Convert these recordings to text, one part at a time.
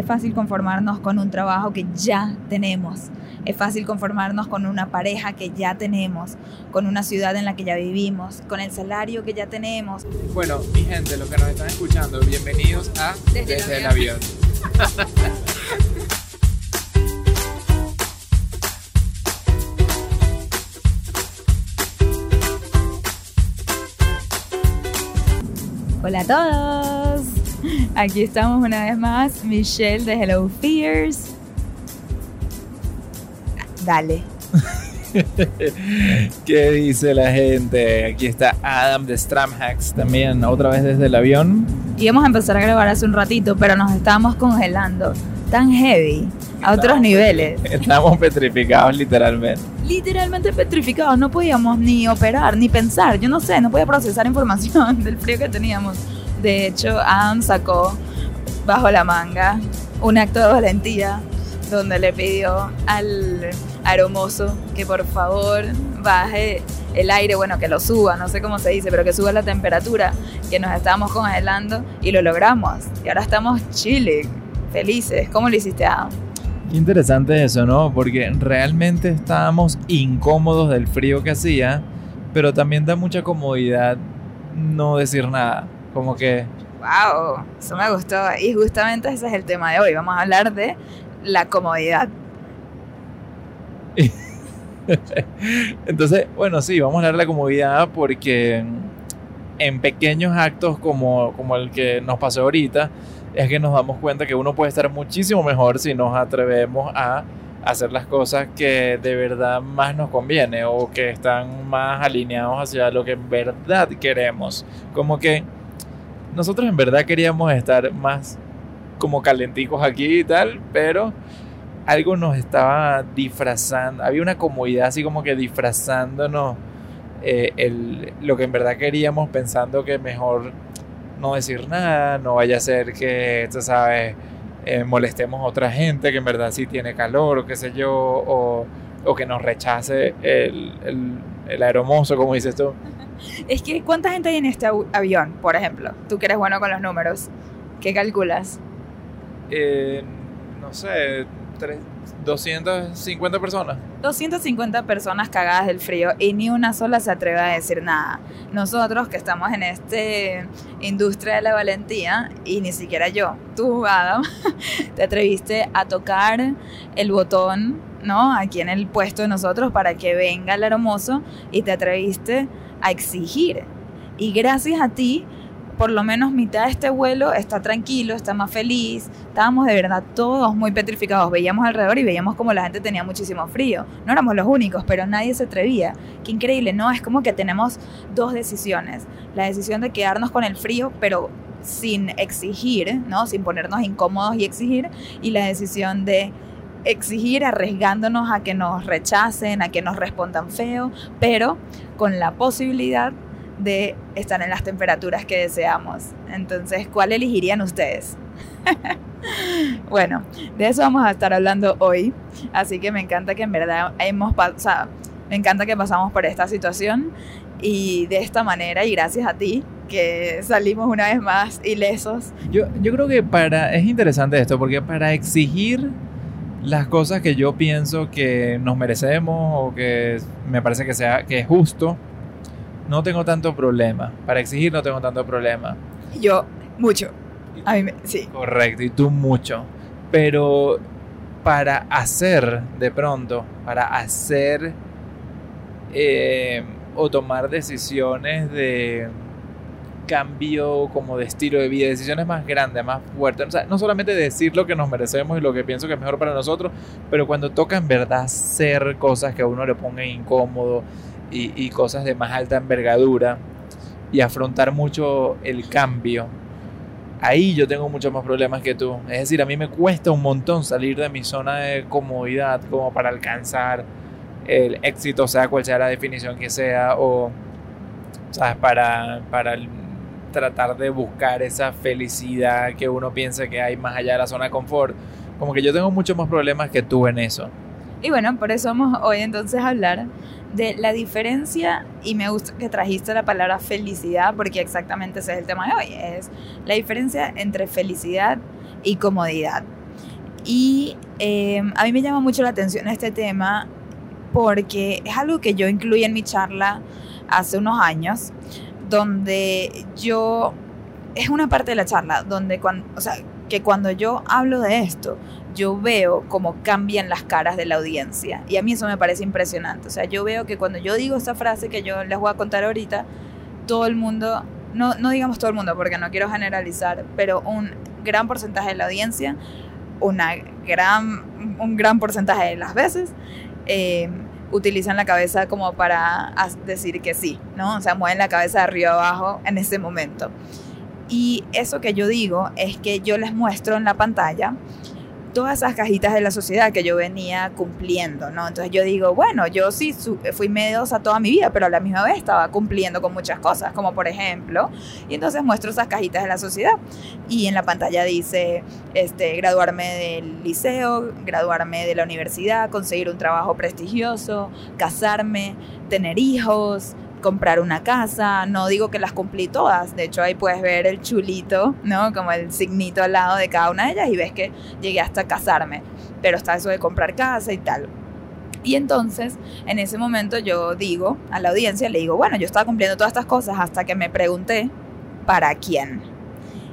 Es fácil conformarnos con un trabajo que ya tenemos. Es fácil conformarnos con una pareja que ya tenemos, con una ciudad en la que ya vivimos, con el salario que ya tenemos. Bueno, mi gente, los que nos están escuchando, bienvenidos a Desde, el avión. Hola a todos. Aquí estamos una vez más, Michelle de Hello Fears. Dale. ¿Qué dice la gente? Aquí está Adam de Stramhacks también, otra vez desde el avión. Íbamos a empezar a grabar hace un ratito, pero nos estábamos congelando. Tan heavy, a otros niveles. Estamos petrificados literalmente. Literalmente petrificados, no podíamos ni operar, ni pensar, yo no sé, no podía procesar información del frío que teníamos. De hecho, Adam sacó bajo la manga un acto de valentía donde le pidió al aromoso que por favor baje el aire, bueno, que lo suba, no sé cómo se dice, pero que suba la temperatura, que nos estábamos congelando y lo logramos. Y ahora estamos chile, felices. ¿Cómo lo hiciste, Adam? Interesante eso, ¿no? Porque realmente estábamos incómodos del frío que hacía, pero también da mucha comodidad no decir nada. Como que... ¡Wow! Eso me gustó. Y justamente ese es el tema de hoy. Vamos a hablar de la comodidad. Entonces, bueno, sí, vamos a hablar de la comodidad porque en pequeños actos como, como el que nos pasó ahorita, es que nos damos cuenta que uno puede estar muchísimo mejor si nos atrevemos a hacer las cosas que de verdad más nos conviene o que están más alineados hacia lo que en verdad queremos. Como que nosotros en verdad queríamos estar más como calenticos aquí y tal, pero algo nos estaba disfrazando, había una comodidad así como que disfrazándonos eh, el, lo que en verdad queríamos pensando que mejor no decir nada, no vaya a ser que, tú sabes, eh, molestemos a otra gente que en verdad sí tiene calor o qué sé yo, o, o que nos rechace el, el, el aeromozo, como dices tú. Es que, ¿cuánta gente hay en este avión, por ejemplo? Tú que eres bueno con los números, ¿qué calculas? Eh, no sé, 250 personas. 250 personas cagadas del frío y ni una sola se atreve a decir nada. Nosotros que estamos en esta industria de la valentía, y ni siquiera yo, tú, Adam, te atreviste a tocar el botón, ¿no? Aquí en el puesto de nosotros para que venga el hermoso y te atreviste a exigir. Y gracias a ti, por lo menos mitad de este vuelo está tranquilo, está más feliz. Estábamos de verdad todos muy petrificados. Veíamos alrededor y veíamos como la gente tenía muchísimo frío. No éramos los únicos, pero nadie se atrevía. Qué increíble, ¿no? Es como que tenemos dos decisiones. La decisión de quedarnos con el frío, pero sin exigir, ¿no? Sin ponernos incómodos y exigir. Y la decisión de exigir arriesgándonos a que nos rechacen, a que nos respondan feo, pero con la posibilidad de estar en las temperaturas que deseamos. Entonces, ¿cuál elegirían ustedes? bueno, de eso vamos a estar hablando hoy, así que me encanta que en verdad hemos pasado, me encanta que pasamos por esta situación y de esta manera y gracias a ti que salimos una vez más ilesos. Yo, yo creo que para, es interesante esto, porque para exigir las cosas que yo pienso que nos merecemos o que me parece que, sea, que es justo, no tengo tanto problema. Para exigir no tengo tanto problema. Yo, mucho. A mí, sí. Correcto, y tú mucho. Pero para hacer de pronto, para hacer eh, o tomar decisiones de cambio como de estilo de vida, decisiones más grandes, más fuertes. O sea, no solamente decir lo que nos merecemos y lo que pienso que es mejor para nosotros, pero cuando toca en verdad hacer cosas que a uno le pongan incómodo, y, cosas de más alta envergadura y afrontar mucho el cambio, ahí yo tengo muchos más problemas que tú. Es decir, a mí me cuesta un montón salir de mi zona de comodidad como para alcanzar el éxito, sea cual sea la definición que sea, o ¿sabes? Para, para tratar de buscar esa felicidad que uno piensa que hay más allá de la zona de confort. Como que yo tengo muchos más problemas que tú en eso. Y bueno, por eso vamos hoy entonces a hablar de la diferencia, y me gusta que trajiste la palabra felicidad, porque exactamente ese es el tema de hoy, es la diferencia entre felicidad y comodidad. Y eh, a mí me llama mucho la atención este tema porque es algo que yo incluí en mi charla hace unos años, donde yo, es una parte de la charla, donde cuando, o sea, que cuando yo hablo de esto, yo veo cómo cambian las caras de la audiencia. Y a mí eso me parece impresionante. O sea, yo veo que cuando yo digo esta frase que yo les voy a contar ahorita, todo el mundo, no, no digamos todo el mundo porque no quiero generalizar, pero un gran porcentaje de la audiencia, una gran, un gran porcentaje de las veces, eh, utilizan la cabeza como para decir que sí, ¿no? O sea, mueven la cabeza de arriba abajo en ese momento. Y eso que yo digo es que yo les muestro en la pantalla todas esas cajitas de la sociedad que yo venía cumpliendo, ¿no? Entonces yo digo, bueno, yo sí fui mediosa toda mi vida, pero a la misma vez estaba cumpliendo con muchas cosas, como por ejemplo, y entonces muestro esas cajitas de la sociedad y en la pantalla dice, este, graduarme del liceo, graduarme de la universidad, conseguir un trabajo prestigioso, casarme, tener hijos, comprar una casa, no digo que las cumplí todas, de hecho ahí puedes ver el chulito, ¿no? Como el signito al lado de cada una de ellas y ves que llegué hasta casarme, pero está eso de comprar casa y tal. Y entonces, en ese momento yo digo a la audiencia, le digo, bueno, yo estaba cumpliendo todas estas cosas hasta que me pregunté, ¿para quién?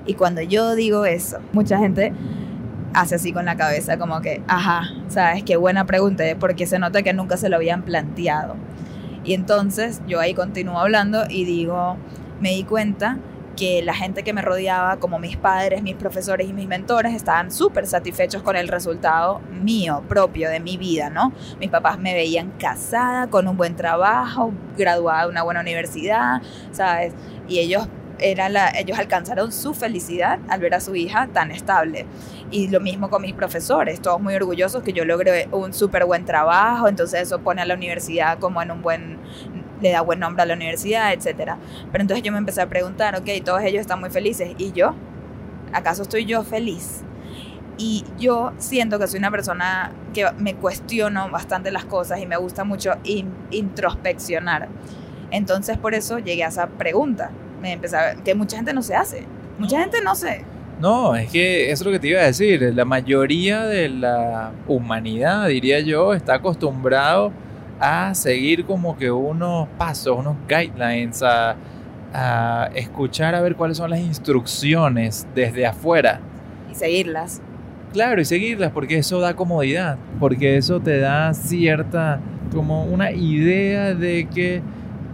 Y cuando yo digo eso, mucha gente hace así con la cabeza, como que, ajá, sabes, qué buena pregunta, porque se nota que nunca se lo habían planteado. Y entonces yo ahí continúo hablando y digo, me di cuenta que la gente que me rodeaba, como mis padres, mis profesores y mis mentores, estaban súper satisfechos con el resultado mío, propio, de mi vida, ¿no? Mis papás me veían casada, con un buen trabajo, graduada de una buena universidad, ¿sabes? Y ellos era la, ellos alcanzaron su felicidad al ver a su hija tan estable. Y lo mismo con mis profesores, todos muy orgullosos que yo logré un súper buen trabajo, entonces eso pone a la universidad como en un buen, le da buen nombre a la universidad, etc. Pero entonces yo me empecé a preguntar, ok, todos ellos están muy felices, ¿y yo? ¿Acaso estoy yo feliz? Y yo siento que soy una persona que me cuestiono bastante las cosas y me gusta mucho introspeccionar. Entonces por eso llegué a esa pregunta me empezaba, que mucha gente no se hace. Mucha gente no se... No, es que eso es lo que te iba a decir. La mayoría de la humanidad, diría yo, está acostumbrado a seguir como que unos pasos, unos guidelines, a, a escuchar a ver cuáles son las instrucciones desde afuera. Y seguirlas. Claro, y seguirlas, porque eso da comodidad, porque eso te da cierta, como una idea de que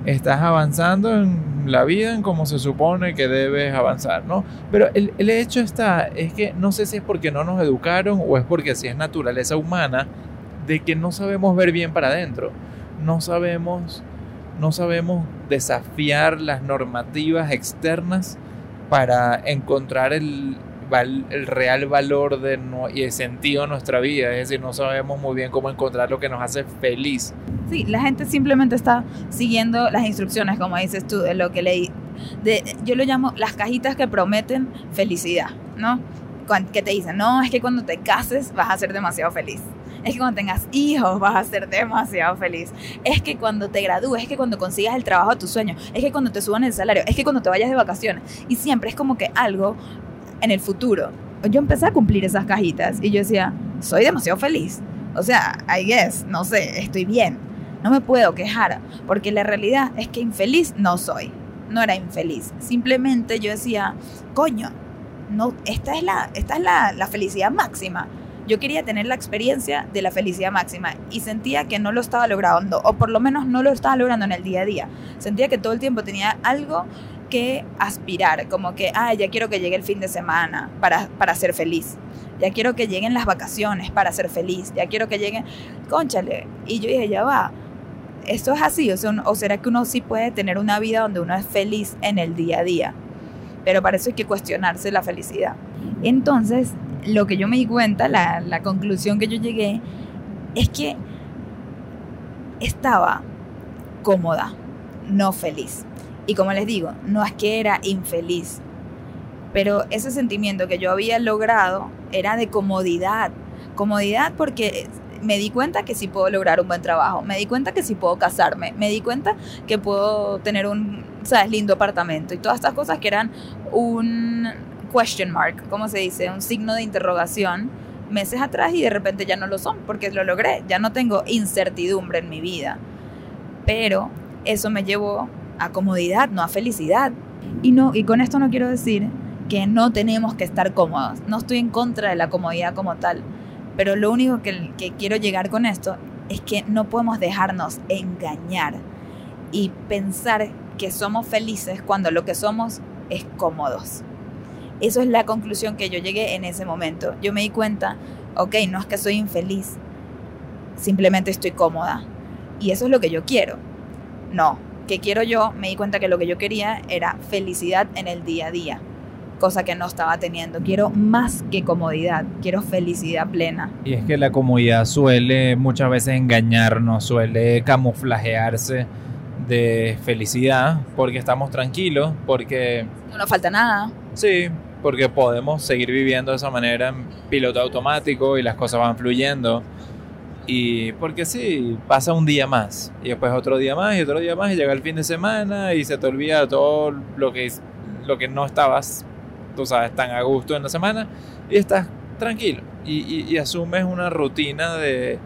estás avanzando en la vida en como se supone que debes avanzar, ¿no? Pero el, el, hecho está, es que no sé si es porque no nos educaron o es porque así es naturaleza humana, de que no sabemos ver bien para adentro, no sabemos, no sabemos desafiar las normativas externas para encontrar el, el real valor de y el sentido de nuestra vida. Es decir, no sabemos muy bien cómo encontrar lo que nos hace feliz. Sí, la gente simplemente está siguiendo las instrucciones, como dices tú, de lo que leí. De, yo lo llamo las cajitas que prometen felicidad, ¿no? Que te dicen, no, es que cuando te cases vas a ser demasiado feliz. Es que cuando tengas hijos vas a ser demasiado feliz. Es que cuando te gradúes, es que cuando consigas el trabajo de tus sueños, es que cuando te suban el salario, es que cuando te vayas de vacaciones. Y siempre es como que algo en el futuro. Yo empecé a cumplir esas cajitas y yo decía, soy demasiado feliz. O sea, I guess, no sé, estoy bien. No me puedo quejar, porque la realidad es que infeliz no soy. No era infeliz. Simplemente yo decía, coño, no, esta es la, esta es la, la felicidad máxima. Yo quería tener la experiencia de la felicidad máxima y sentía que no lo estaba logrando, o por lo menos no lo estaba logrando en el día a día. Sentía que todo el tiempo tenía algo que aspirar, como que, ah, ya quiero que llegue el fin de semana para, para ser feliz. Ya quiero que lleguen las vacaciones para ser feliz. Ya quiero que lleguen, conchale. Y yo dije, ya va, ¿esto es así? O, ¿O será que uno sí puede tener una vida donde uno es feliz en el día a día? Pero para eso hay que cuestionarse la felicidad. Entonces, lo que yo me di cuenta, la, la conclusión que yo llegué, es que estaba cómoda, no feliz. Y como les digo, no es que era infeliz, pero ese sentimiento que yo había logrado era de comodidad. Comodidad porque me di cuenta que sí puedo lograr un buen trabajo, me di cuenta que sí puedo casarme, me di cuenta que puedo tener un, ¿sabes?, lindo apartamento y todas estas cosas que eran un question mark, ¿cómo se dice? Un signo de interrogación, meses atrás y de repente ya no lo son porque lo logré, ya no tengo incertidumbre en mi vida. Pero eso me llevó a comodidad, no a felicidad. Y, no, y con esto no quiero decir que no tenemos que estar cómodos. No estoy en contra de la comodidad como tal. Pero lo único que, quiero llegar con esto es que no podemos dejarnos engañar y pensar que somos felices cuando lo que somos es cómodos. Eso es la conclusión que yo llegué en ese momento. Yo me di cuenta, ok, no es que soy infeliz, simplemente estoy cómoda. Y eso es lo que yo quiero. No, que quiero yo, me di cuenta que lo que yo quería era felicidad en el día a día, cosa que no estaba teniendo. Quiero más que comodidad, quiero felicidad plena. Y es que la comodidad suele muchas veces engañarnos, suele camuflajearse de felicidad porque estamos tranquilos, porque... No nos falta nada. Sí, porque podemos seguir viviendo de esa manera en piloto automático y las cosas van fluyendo. Y porque sí, pasa un día más, y después otro día más, y otro día más, y llega el fin de semana y se te olvida todo lo que, lo que no estabas, tú sabes, tan a gusto en la semana, y estás tranquilo, y, y, asumes una rutina de...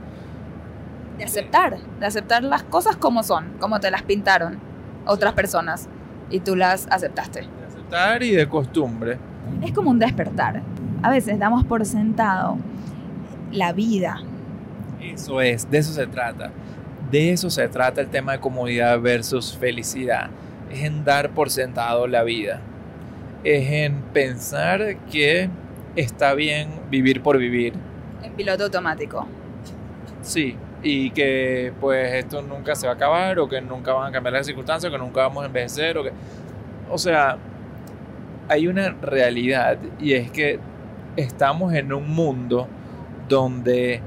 De aceptar, de aceptar las cosas como son, como te las pintaron otras personas, y tú las aceptaste. De aceptar y de costumbre. Es como un despertar. A veces damos por sentado la vida, eso es, de eso se trata. De eso se trata el tema de comodidad versus felicidad. Es en dar por sentado la vida. Es en pensar que está bien vivir por vivir. En piloto automático. Sí, y que pues esto nunca se va a acabar o que nunca van a cambiar las circunstancias, o que nunca vamos a envejecer o que... O sea, hay una realidad y es que estamos en un mundo donde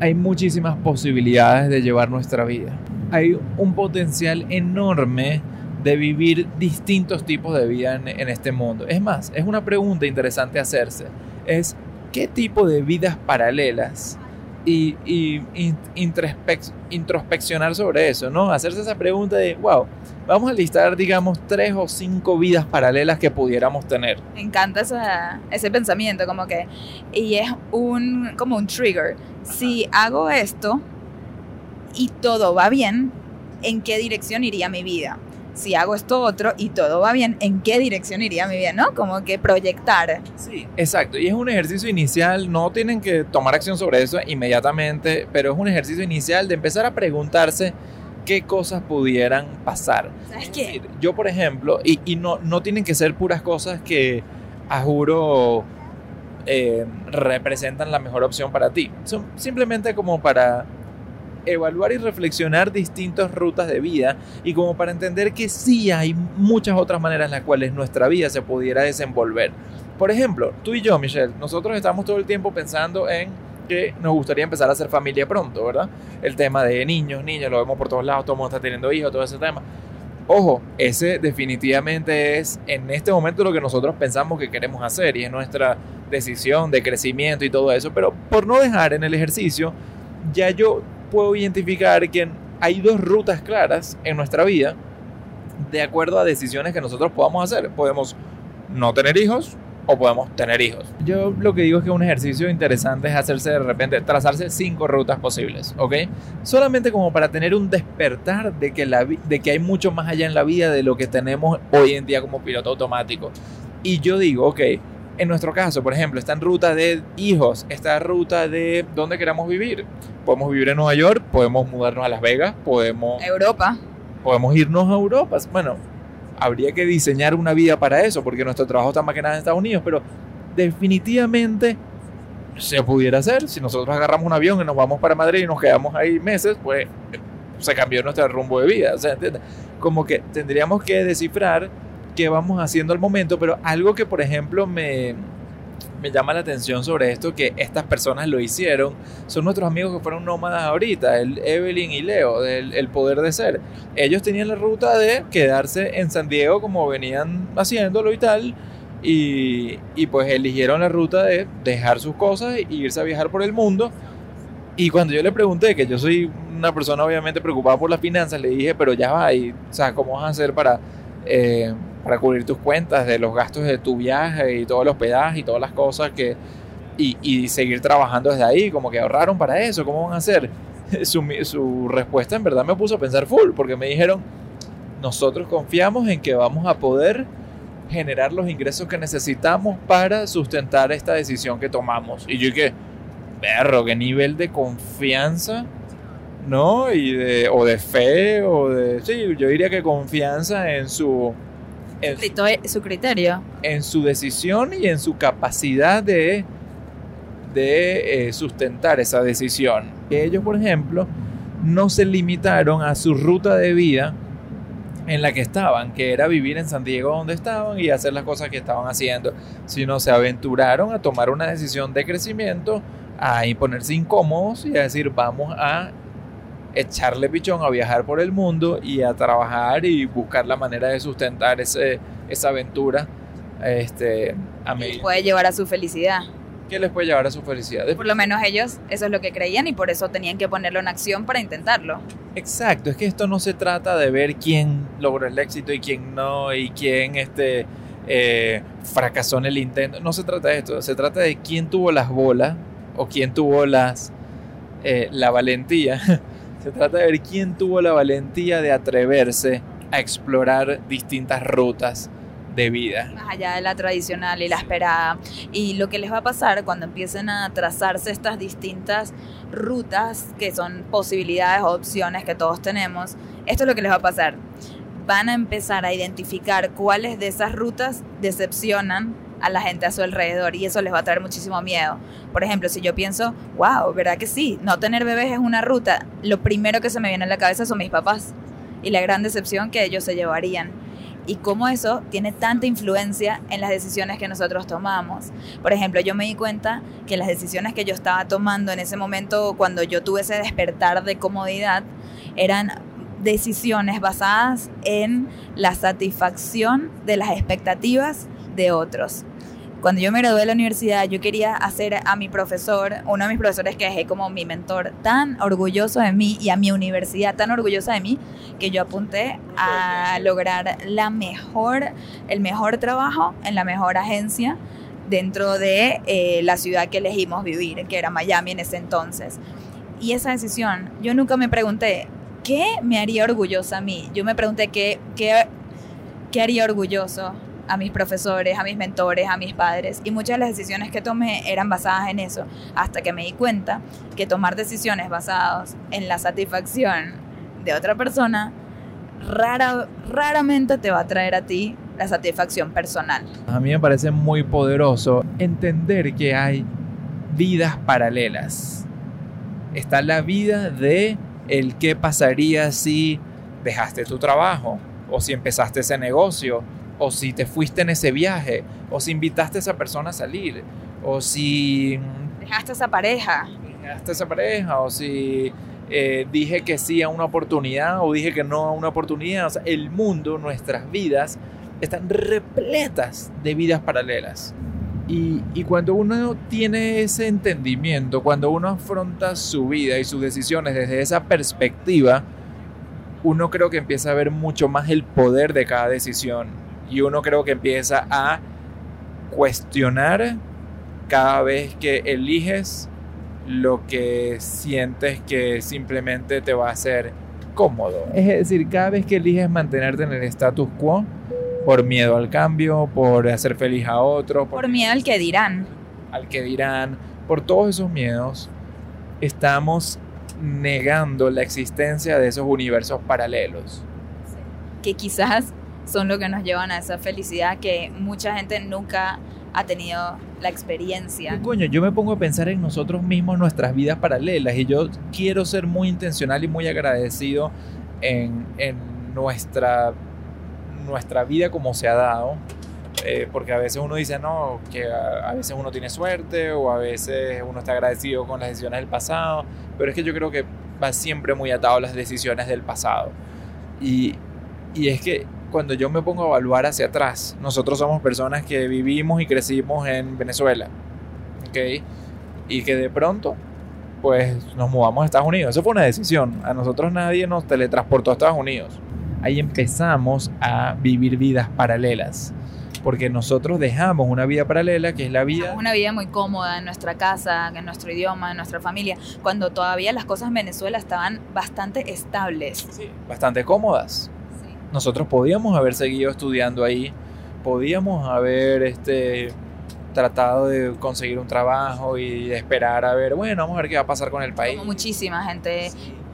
hay muchísimas posibilidades de llevar nuestra vida. Hay un potencial enorme de vivir distintos tipos de vida en, este mundo. Es más, es una pregunta interesante hacerse. Es, ¿qué tipo de vidas paralelas? Y, y, introspeccionar sobre eso, ¿no? Hacerse esa pregunta de, wow, vamos a listar, digamos, tres o cinco vidas paralelas que pudiéramos tener. Me encanta ese pensamiento, como que, y es un, como un trigger. Si hago esto y todo va bien, ¿en qué dirección iría mi vida? Si hago esto otro y todo va bien, ¿en qué dirección iría mi vida? ¿No? Como que proyectar. Sí, exacto. Y es un ejercicio inicial, no tienen que tomar acción sobre eso inmediatamente, pero es un ejercicio inicial de empezar a preguntarse qué cosas pudieran pasar. ¿Sabes qué? Yo, por ejemplo, y, no, no tienen que ser puras cosas que, a juro, eh, representan la mejor opción para ti. Son simplemente como para evaluar y reflexionar distintas rutas de vida y como para entender que sí hay muchas otras maneras en las cuales nuestra vida se pudiera desenvolver. Por ejemplo, tú y yo, Michelle, nosotros estamos todo el tiempo pensando en que nos gustaría empezar a hacer familia pronto, ¿verdad? El tema de niños, niños, lo vemos por todos lados, todo el mundo está teniendo hijos, todo ese tema. Ojo, ese definitivamente es en este momento lo que nosotros pensamos que queremos hacer y es nuestra decisión de crecimiento y todo eso, pero por no dejar en el ejercicio, ya yo puedo identificar que hay dos rutas claras en nuestra vida de acuerdo a decisiones que nosotros podamos hacer. Podemos no tener hijos o podemos tener hijos. Yo lo que digo es que un ejercicio interesante es hacerse de repente, trazarse cinco rutas posibles, ¿ok? Solamente como para tener un despertar de que, la, de que hay mucho más allá en la vida de lo que tenemos hoy en día como piloto automático. Y yo digo, ok, en nuestro caso, por ejemplo, está en ruta de hijos, esta ruta de dónde queramos vivir. Podemos vivir en Nueva York, podemos mudarnos a Las Vegas, podemos... Europa. Podemos irnos a Europa. Bueno, habría que diseñar una vida para eso, porque nuestro trabajo está más que nada en Estados Unidos, pero definitivamente se pudiera hacer. Si nosotros agarramos un avión y nos vamos para Madrid y nos quedamos ahí meses, pues se cambió nuestro rumbo de vida. O sea, como que tendríamos que descifrar qué vamos haciendo al momento, pero algo que, por ejemplo, me, me llama la atención sobre esto, que estas personas lo hicieron, son nuestros amigos que fueron nómadas ahorita, el Evelyn y Leo, del El Poder de Ser. Ellos tenían la ruta de quedarse en San Diego como venían haciéndolo y tal, y, y pues eligieron la ruta de dejar sus cosas e irse a viajar por el mundo. Y cuando yo le pregunté, que yo soy una persona obviamente preocupada por las finanzas, le dije, pero ya va, y, o sea, ¿cómo vas a hacer para... Eh, para cubrir tus cuentas de los gastos de tu viaje y todo el hospedaje y todas las cosas que, y, seguir trabajando desde ahí, como que ahorraron para eso, ¿cómo van a hacer? Su, respuesta en verdad me puso a pensar full, porque me dijeron, nosotros confiamos en que vamos a poder generar los ingresos que necesitamos para sustentar esta decisión que tomamos. Y yo que, perro, qué nivel de confianza, ¿no? Y de, o de fe, o de, sí, yo diría que confianza en su... En su criterio. En su decisión y en su capacidad de, de eh, sustentar esa decisión. Ellos, por ejemplo, no se limitaron a su ruta de vida en la que estaban, que era vivir en San Diego donde estaban y hacer las cosas que estaban haciendo, sino se aventuraron a tomar una decisión de crecimiento, a imponerse incómodos y a decir vamos a echarle pichón, a viajar por el mundo y a trabajar y buscar la manera de sustentar ese, esa aventura este, a Puede llevar a su felicidad. ¿Qué les puede llevar a su felicidad? Por lo menos ellos eso es lo que creían y por eso tenían que ponerlo en acción para intentarlo. Exacto, es que esto no se trata de ver quién logró el éxito y quién no y quién este, eh, fracasó en el intento. No se trata de esto, se trata de quién tuvo las bolas o quién tuvo las, eh, la valentía. Se trata de ver quién tuvo la valentía de atreverse a explorar distintas rutas de vida. Más allá de la tradicional y la esperada. Y lo que les va a pasar cuando empiecen a trazarse estas distintas rutas, que son posibilidades o opciones que todos tenemos, esto es lo que les va a pasar. Van a empezar a identificar cuáles de esas rutas decepcionan a la gente a su alrededor y eso les va a traer muchísimo miedo. Por ejemplo, si yo pienso, wow, ¿verdad que sí? No tener bebés es una ruta, lo primero que se me viene a la cabeza son mis papás y la gran decepción que ellos se llevarían y cómo eso tiene tanta influencia en las decisiones que nosotros tomamos. Por ejemplo, yo me di cuenta que las decisiones que yo estaba tomando en ese momento, cuando yo tuve ese despertar de comodidad, eran decisiones basadas en la satisfacción de las expectativas de otros cuando yo me gradué de la universidad, yo quería hacer a mi profesor, uno de mis profesores que dejé como mi mentor, tan orgulloso de mí y a mi universidad tan orgullosa de mí, que yo apunté a lograr la mejor, el mejor trabajo en la mejor agencia dentro de eh, la ciudad que elegimos vivir, que era Miami en ese entonces. Y esa decisión, yo nunca me pregunté, ¿qué me haría orgullosa a mí? Yo me pregunté, ¿qué, qué, qué haría orgulloso a mis profesores, a mis mentores, a mis padres. Y muchas de las decisiones que tomé eran basadas en eso, hasta que me di cuenta que tomar decisiones basadas en la satisfacción de otra persona rara, raramente te va a traer a ti la satisfacción personal. A mí me parece muy poderoso entender que hay vidas paralelas. Está la vida de el qué pasaría si dejaste tu trabajo o si empezaste ese negocio o si te fuiste en ese viaje, o si invitaste a esa persona a salir, o si... Dejaste a esa pareja. Dejaste a esa pareja, o si eh, dije que sí a una oportunidad, o dije que no a una oportunidad. O sea, el mundo, nuestras vidas, están repletas de vidas paralelas. Y, y, cuando uno tiene ese entendimiento, cuando uno afronta su vida y sus decisiones desde esa perspectiva, uno creo que empieza a ver mucho más el poder de cada decisión y uno creo que empieza a cuestionar cada vez que eliges lo que sientes que simplemente te va a hacer cómodo. Es decir, cada vez que eliges mantenerte en el status quo por miedo al cambio, por hacer feliz a otro, por, miedo al que dirán. Al que dirán, por todos esos miedos, estamos negando la existencia de esos universos paralelos. Que quizás son lo que nos llevan a esa felicidad que mucha gente nunca ha tenido la experiencia. Coño, yo me pongo a pensar en nosotros mismos, nuestras vidas paralelas, y yo quiero ser muy intencional y muy agradecido en, nuestra, nuestra vida como se ha dado. Eh, porque a veces uno dice, no, que a, a, veces uno tiene suerte o a veces uno está agradecido con las decisiones del pasado, pero es que yo creo que va siempre muy atado a las decisiones del pasado. Y, y es que cuando yo me pongo a evaluar hacia atrás, nosotros somos personas que vivimos y crecimos en Venezuela, ¿ok? Y que de pronto, pues nos mudamos a Estados Unidos. Eso fue una decisión. A nosotros nadie nos teletransportó a Estados Unidos. Ahí empezamos a vivir vidas paralelas. porque nosotros dejamos una vida paralela que es la vida... Una vida muy cómoda en nuestra casa, en nuestro idioma, en nuestra familia, cuando todavía las cosas en Venezuela estaban bastante estables. Sí, bastante cómodas. Nosotros podíamos haber seguido estudiando ahí, podíamos haber este, tratado de conseguir un trabajo y de esperar a ver, bueno, vamos a ver qué va a pasar con el país. Como muchísima gente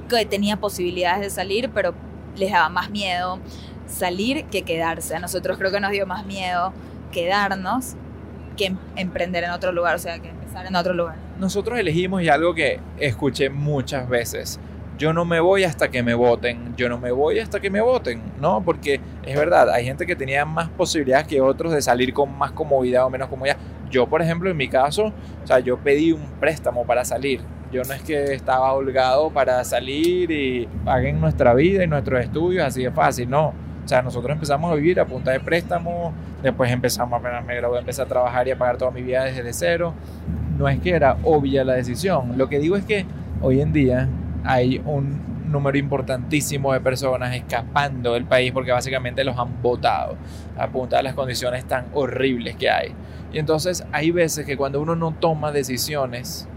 que tenía posibilidades de salir, pero les daba más miedo salir que quedarse. A nosotros creo que nos dio más miedo quedarnos que em-, emprender en otro lugar, o sea, que empezar en otro lugar. Nosotros elegimos y algo que escuché muchas veces. Yo no me voy hasta que me voten, yo no me voy hasta que me voten, ¿no? Porque es verdad, hay gente que tenía más posibilidades que otros de salir con más comodidad o menos comodidad. Yo, por ejemplo, en mi caso, o sea, yo pedí un préstamo para salir. Yo no es que estaba holgado para salir y paguen nuestra vida y nuestros estudios así de fácil, no o sea, nosotros empezamos a vivir a punta de préstamo, después empezamos, apenas me gradué, empecé a trabajar y a pagar toda mi vida desde cero. No es que era obvia la decisión. Lo que digo es que hoy en día hay un número importantísimo de personas escapando del país porque básicamente los han votado a punta de las condiciones tan horribles que hay. Y entonces hay veces que cuando uno no toma decisiones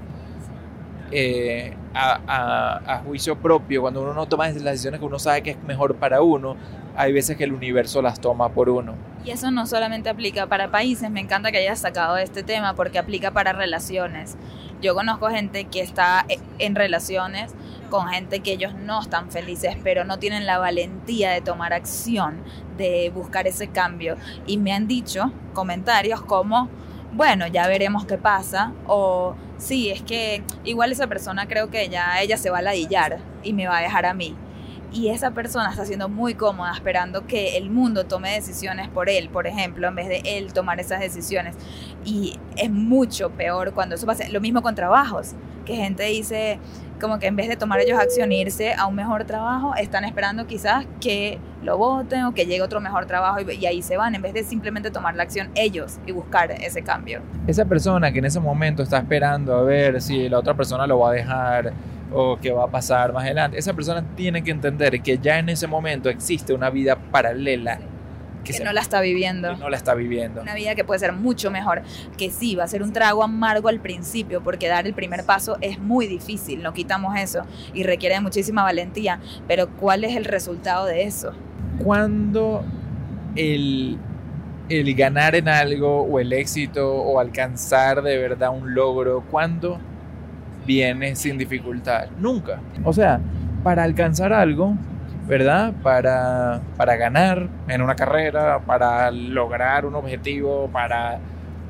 eh, a, a, juicio propio, cuando uno no toma las decisiones que uno sabe que es mejor para uno, hay veces que el universo las toma por uno. Y eso no solamente aplica para países, me encanta que hayas sacado este tema porque aplica para relaciones. Yo conozco gente que está e, en relaciones con gente que ellos no están felices, pero no tienen la valentía de tomar acción, de buscar ese cambio. Y me han dicho comentarios como, bueno, ya veremos qué pasa, o sí, es que igual esa persona creo que ya ella se va a ladillar y me va a dejar a mí y esa persona está siendo muy cómoda esperando que el mundo tome decisiones por él, por ejemplo, en vez de él tomar esas decisiones. Y es mucho peor cuando eso pasa. Lo mismo con trabajos, que gente dice como que en vez de tomar ellos acción e irse a un mejor trabajo, están esperando quizás que lo voten o que llegue otro mejor trabajo y, y ahí se van, en vez de simplemente tomar la acción ellos y buscar ese cambio. Esa persona que en ese momento está esperando a ver si la otra persona lo va a dejar, o qué va a pasar más adelante. Esa persona tiene que entender que ya en ese momento existe una vida paralela. Que, no la está viviendo. no la está viviendo. Una vida que puede ser mucho mejor. Que sí, va a ser un trago amargo al principio, porque dar el primer paso es muy difícil, no quitamos eso, y requiere muchísima valentía. Pero ¿cuál es el resultado de eso? Cuando el, el ganar en algo, o el éxito, o alcanzar de verdad un logro, cuando viene sin dificultad. Nunca. O sea, para alcanzar algo, ¿verdad? Para, para ganar en una carrera, para lograr un objetivo, para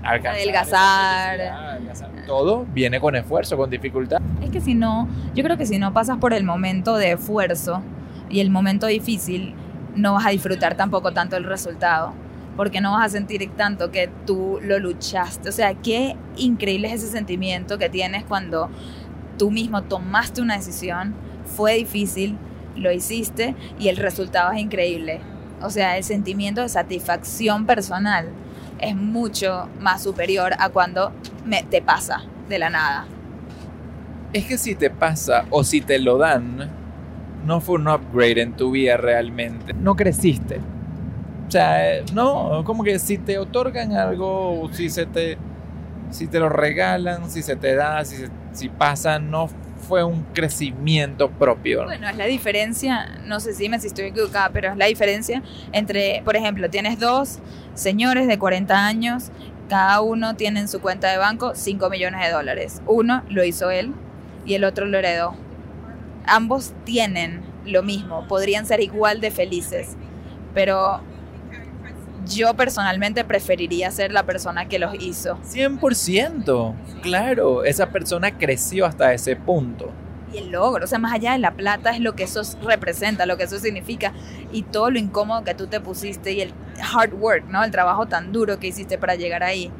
alcanzar. Adelgazar. Todo viene con esfuerzo, con dificultad. Es que si no, yo creo que si no pasas por el momento de esfuerzo y el momento difícil, no vas a disfrutar tampoco tanto el resultado porque no vas a sentir tanto que tú lo luchaste. O sea, qué increíble es ese sentimiento que tienes cuando tú mismo tomaste una decisión, fue difícil, lo hiciste y el resultado es increíble. O sea, el sentimiento de satisfacción personal es mucho más superior a cuando me, te pasa de la nada. Es que si te pasa o si te lo dan, no fue un upgrade en tu vida realmente. No creciste o sea, no, como que si te otorgan algo, si se te, si te lo regalan, si se te da, si, pasa, no fue un crecimiento propio. Bueno, es la diferencia, no sé si me si estoy equivocada, pero es la diferencia entre, por ejemplo, tienes dos señores de 40 años, cada uno tiene en su cuenta de banco 5 millones de dólares. Uno lo hizo él y el otro lo heredó. Ambos tienen lo mismo, podrían ser igual de felices, pero yo personalmente preferiría ser la persona que los hizo. 100%, claro, esa persona creció hasta ese punto. Y el logro, o sea, más allá de la plata es lo que eso representa, lo que eso significa y todo lo incómodo que tú te pusiste y el hard work, ¿no? El trabajo tan duro que hiciste para llegar ahí.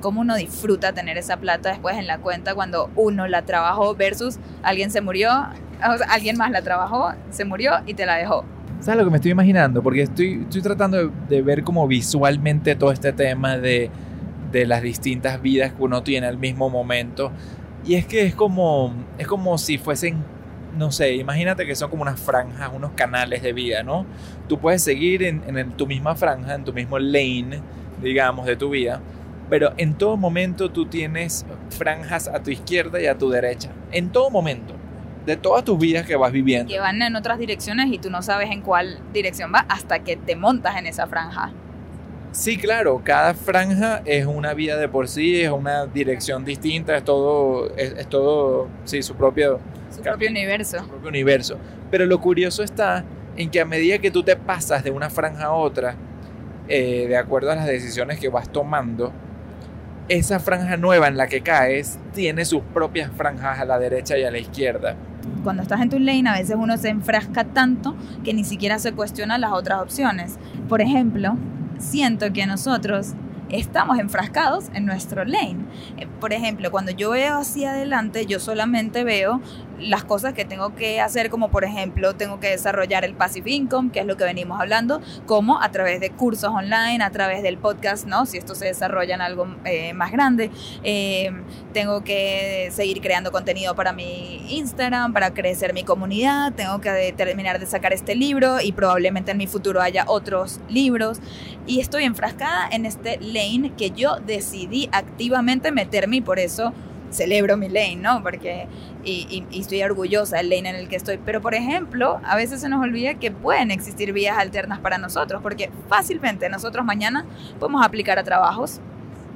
Cómo uno disfruta tener esa plata después en la cuenta cuando uno la trabajó versus alguien se murió, alguien más la trabajó, se murió y te la dejó. ¿Sabes lo que me estoy imaginando? Porque estoy, estoy tratando de, ver como visualmente todo este tema de, de, las distintas vidas que uno tiene al mismo momento. Y es que es como, es como si fuesen, no sé, imagínate que son como unas franjas, unos canales de vida, ¿no? Tú puedes seguir en, en tu misma franja, en tu mismo lane digamos, de tu vida, pero en todo momento tú tienes franjas a tu izquierda y a tu derecha. En todo momento. De todas tus vidas que vas viviendo. Que van en otras direcciones y tú no sabes en cuál dirección va hasta que te montas en esa franja. Sí, claro, cada franja es una vida de por sí, es una dirección distinta, es todo, es, todo, sí, su propio, su propio universo. Su propio universo. Pero lo curioso está en que a medida que tú te pasas de una franja a otra, eh, de acuerdo a las decisiones que vas tomando, esa franja nueva en la que caes tiene sus propias franjas a la derecha y a la izquierda. Cuando estás en tu lane a veces uno se enfrasca tanto que ni siquiera se cuestiona las otras opciones. Por ejemplo, siento que nosotros estamos enfrascados en nuestro lane. Eh, por ejemplo, cuando yo veo hacia adelante, yo solamente veo las cosas que tengo que hacer, como por ejemplo, tengo que desarrollar el passive income, que es lo que venimos hablando, como a través de cursos online, a través del podcast, ¿no? Si esto se desarrolla en algo eh, más grande, eh, tengo que seguir creando contenido para mi Instagram, para crecer mi comunidad, tengo que terminar de sacar este libro y probablemente en mi futuro haya otros libros. Y estoy enfrascada en este lane que yo decidí activamente meterme y por eso celebro mi lane, ¿no? Porque, y, estoy orgullosa del lane en el que estoy. Pero, por ejemplo, a veces se nos olvida que pueden existir vías alternas para nosotros, porque fácilmente nosotros mañana podemos aplicar a trabajos.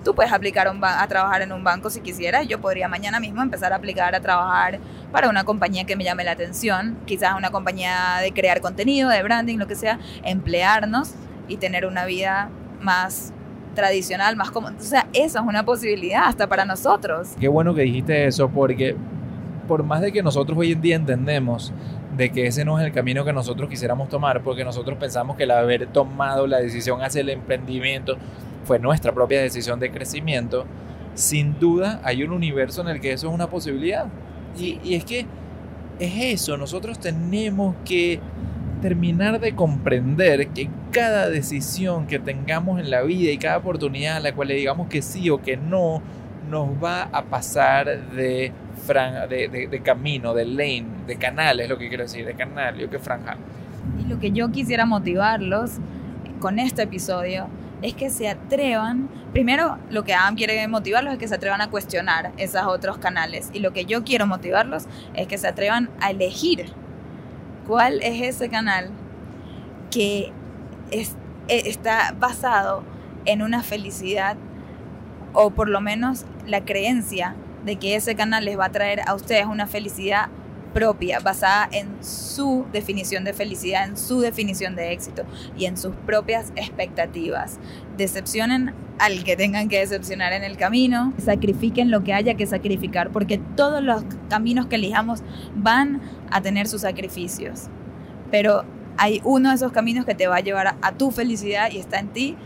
Tú puedes aplicar a trabajar en un banco si quisieras. Yo podría mañana mismo empezar a aplicar a trabajar para una compañía que me llame la atención, quizás una compañía de crear contenido, de branding, lo que sea, emplearnos y tener una vida más tradicional, más como... O sea, eso es una posibilidad hasta para nosotros. Qué bueno que dijiste eso porque por más de que nosotros hoy en día entendemos de que ese no es el camino que nosotros quisiéramos tomar, porque nosotros pensamos que el haber tomado la decisión hacia el emprendimiento fue nuestra propia decisión de crecimiento, sin duda hay un universo en el que eso es una posibilidad. Y, y es que es eso, nosotros tenemos que terminar de comprender que cada decisión que tengamos en la vida y cada oportunidad a la cual le digamos que sí o que no, nos va a pasar de, de, de, camino, de lane, de canal, es lo que quiero decir, de canal, yo que franja. Y lo que yo quisiera motivarlos con este episodio es que se atrevan, primero lo que Adam quiere motivarlos es que se atrevan a cuestionar esos otros canales y lo que yo quiero motivarlos es que se atrevan a elegir cuál es ese canal que e, está basado en una felicidad o por lo menos la creencia de que ese canal les va a traer a ustedes una felicidad propia, basada en su definición de felicidad, en su definición de éxito y en sus propias expectativas. Decepcionen al que tengan que decepcionar en el camino, sacrifiquen lo que haya que sacrificar, porque todos los caminos que elijamos van a tener sus sacrificios. Pero hay uno de esos caminos que te va a llevar a, tu felicidad y está en ti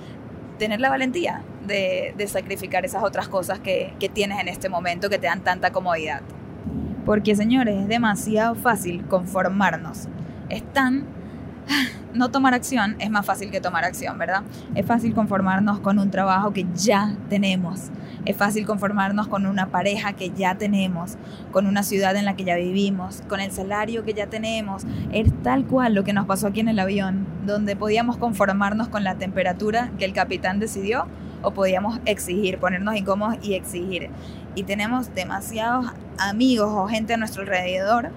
tener la valentía de, sacrificar esas otras cosas que, que tienes en este momento que te dan tanta comodidad. Porque señores, es demasiado fácil conformarnos. Es tan no tomar acción es más fácil que tomar acción, ¿verdad? Es fácil conformarnos con un trabajo que ya tenemos. Es fácil conformarnos con una pareja que ya tenemos, con una ciudad en la que ya vivimos, con el salario que ya tenemos. Es tal cual lo que nos pasó aquí en el avión, donde podíamos conformarnos con la temperatura que el capitán decidió o podíamos exigir, ponernos incómodos y exigir. Y tenemos demasiados amigos o gente a nuestro alrededor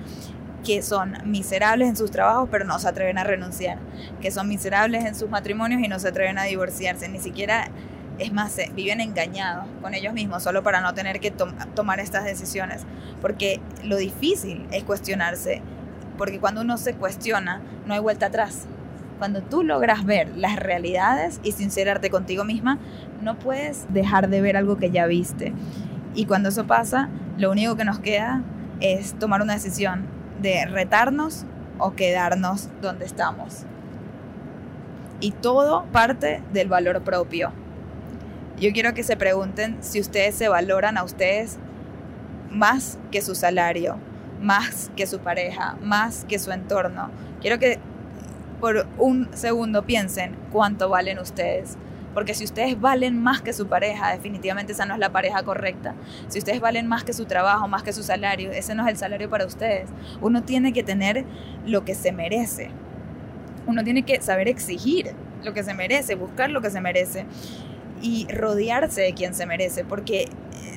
que son miserables en sus trabajos pero no se atreven a renunciar, que son miserables en sus matrimonios y no se atreven a divorciarse, ni siquiera, es más, viven engañados con ellos mismos solo para no tener que tomar estas decisiones, porque lo difícil es cuestionarse, porque cuando uno se cuestiona no hay vuelta atrás. Cuando tú logras ver las realidades y sincerarte contigo misma, no puedes dejar de ver algo que ya viste. Y cuando eso pasa, lo único que nos queda es tomar una decisión de retarnos o quedarnos donde estamos. Y todo parte del valor propio. Yo quiero que se pregunten si ustedes se valoran a ustedes más que su salario, más que su pareja, más que su entorno. Quiero que por un segundo piensen cuánto valen ustedes. Porque si ustedes valen más que su pareja, definitivamente esa no es la pareja correcta. Si ustedes valen más que su trabajo, más que su salario, ese no es el salario para ustedes. Uno tiene que tener lo que se merece. Uno tiene que saber exigir lo que se merece, buscar lo que se merece. y rodearse de quien se merece, porque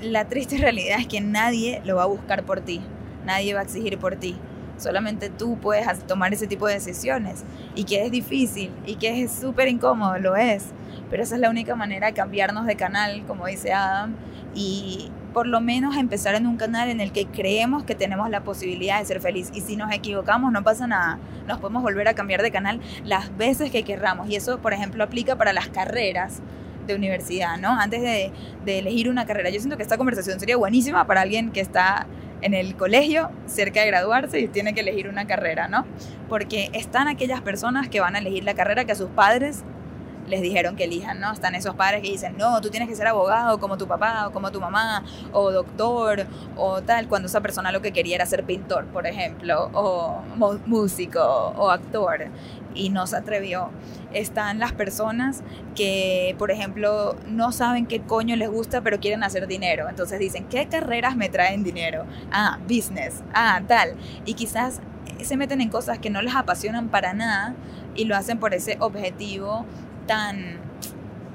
la triste realidad es que nadie lo va a buscar por ti, nadie va a exigir por ti. Solamente tú puedes tomar ese tipo de decisiones y que es difícil y que es súper incómodo, lo es. Pero esa es la única manera de cambiarnos de canal, como dice Adam, y por lo menos empezar en un canal en el que creemos que tenemos la posibilidad de ser feliz. Y si nos equivocamos, no pasa nada. Nos podemos volver a cambiar de canal las veces que querramos. Y eso, por ejemplo, aplica para las carreras de universidad, ¿no? Antes de, de elegir una carrera. Yo siento que esta conversación sería buenísima para alguien que está en el colegio, cerca de graduarse y tiene que elegir una carrera, ¿no? Porque están aquellas personas que van a elegir la carrera que a sus padres les dijeron que elijan, ¿no? Están esos padres que dicen, no, tú tienes que ser abogado como tu papá o como tu mamá, o doctor, o tal, cuando esa persona lo que quería era ser pintor, por ejemplo, o músico, o actor, y no se atrevió. Están las personas que, por ejemplo, no saben qué coño les gusta, pero quieren hacer dinero. Entonces dicen, ¿qué carreras me traen dinero? Ah, business, ah, tal. Y quizás se meten en cosas que no les apasionan para nada y lo hacen por ese objetivo tan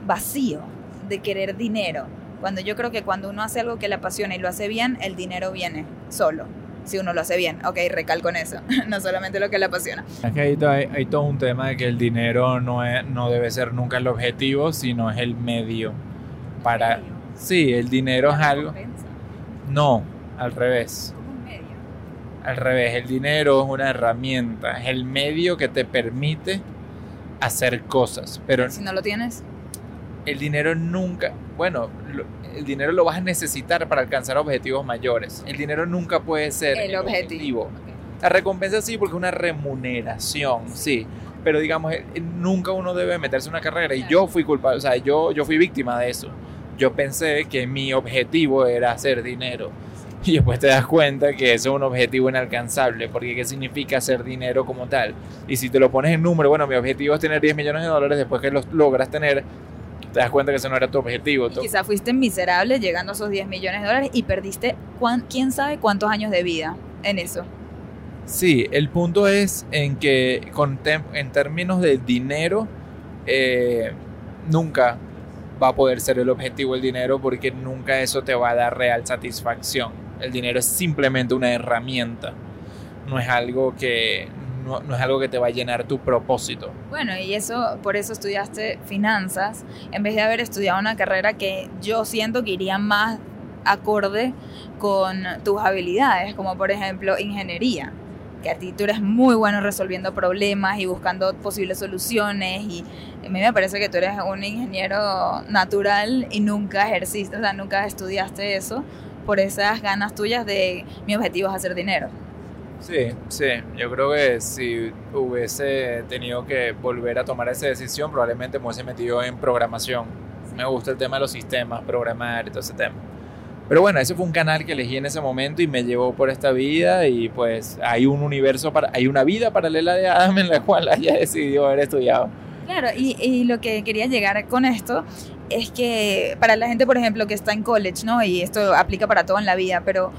vacío de querer dinero. Cuando yo creo que cuando uno hace algo que le apasiona y lo hace bien, el dinero viene solo. Si uno lo hace bien, ok, recalco en eso, no solamente lo que le apasiona. Es que hay, hay, todo un tema de que el dinero no, es, no debe ser nunca el objetivo, sino es el medio para... Sí, el dinero es algo... No, al revés. Al revés, el dinero es una herramienta, es el medio que te permite hacer cosas. Pero si no lo tienes, el dinero nunca, bueno, el dinero lo vas a necesitar para alcanzar objetivos mayores. El dinero nunca puede ser el, objetivo. La recompensa sí, porque es una remuneración, sí. Pero digamos, eh, nunca uno debe meterse en una carrera. Y yo fui culpable, o sea, yo, yo fui víctima de eso. Yo pensé que mi objetivo era hacer dinero y después te das cuenta que eso es un objetivo inalcanzable, porque ¿qué significa hacer dinero como tal? Y si te lo pones en número, bueno, mi objetivo es tener 10 millones de dólares, después que los logras tener, te das cuenta que eso no era tu objetivo. Y quizá fuiste miserable llegando a esos 10 millones de dólares y perdiste quién sabe cuántos años de vida en eso. Sí, el punto es en que con en términos de dinero, eh, nunca va a poder ser el objetivo el dinero porque nunca eso te va a dar real satisfacción. El dinero es simplemente una herramienta, no es algo que no, es algo que te va a llenar tu propósito. Bueno, y eso, por eso estudiaste finanzas, en vez de haber estudiado una carrera que yo siento que iría más acorde con tus habilidades, como por ejemplo ingeniería, que a ti tú eres muy bueno resolviendo problemas y buscando posibles soluciones y a mí me parece que tú eres un ingeniero natural y nunca ejerciste, o sea, nunca estudiaste eso por esas ganas tuyas de mi objetivo es hacer dinero. Sí, sí, yo creo que si hubiese tenido que volver a tomar esa decisión, probablemente me hubiese metido en programación. Me gusta el tema de los sistemas, programar y todo ese tema. Pero bueno, ese fue un canal que elegí en ese momento y me llevó por esta vida y pues hay un universo, para, hay una vida paralela de Adam en la cual haya decidido haber estudiado. Claro, y, y lo que quería llegar con esto es que para la gente, por ejemplo, que está en college, ¿no? Y esto aplica para todo en la vida, pero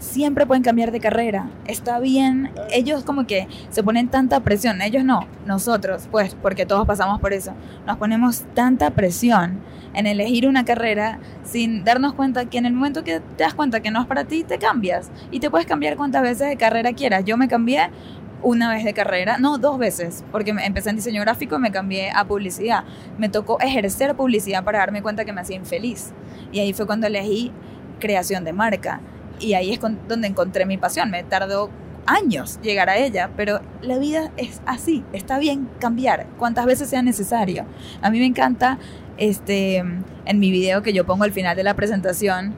siempre pueden cambiar de carrera. Está bien. Ellos como que se ponen tanta presión. Ellos no. Nosotros, pues, porque todos pasamos por eso. Nos ponemos tanta presión en elegir una carrera sin darnos cuenta que en el momento que te das cuenta que no es para ti, te cambias. Y te puedes cambiar cuantas veces de carrera quieras. Yo me cambié una vez de carrera, no, dos veces, porque empecé en diseño gráfico y me cambié a publicidad. Me tocó ejercer publicidad para darme cuenta que me hacía infeliz. Y ahí fue cuando elegí creación de marca. Y ahí es donde encontré mi pasión. Me tardó años llegar a ella, pero la vida es así, está bien cambiar cuantas veces sea necesario. A mí me encanta, este, en mi video que yo pongo al final de la presentación,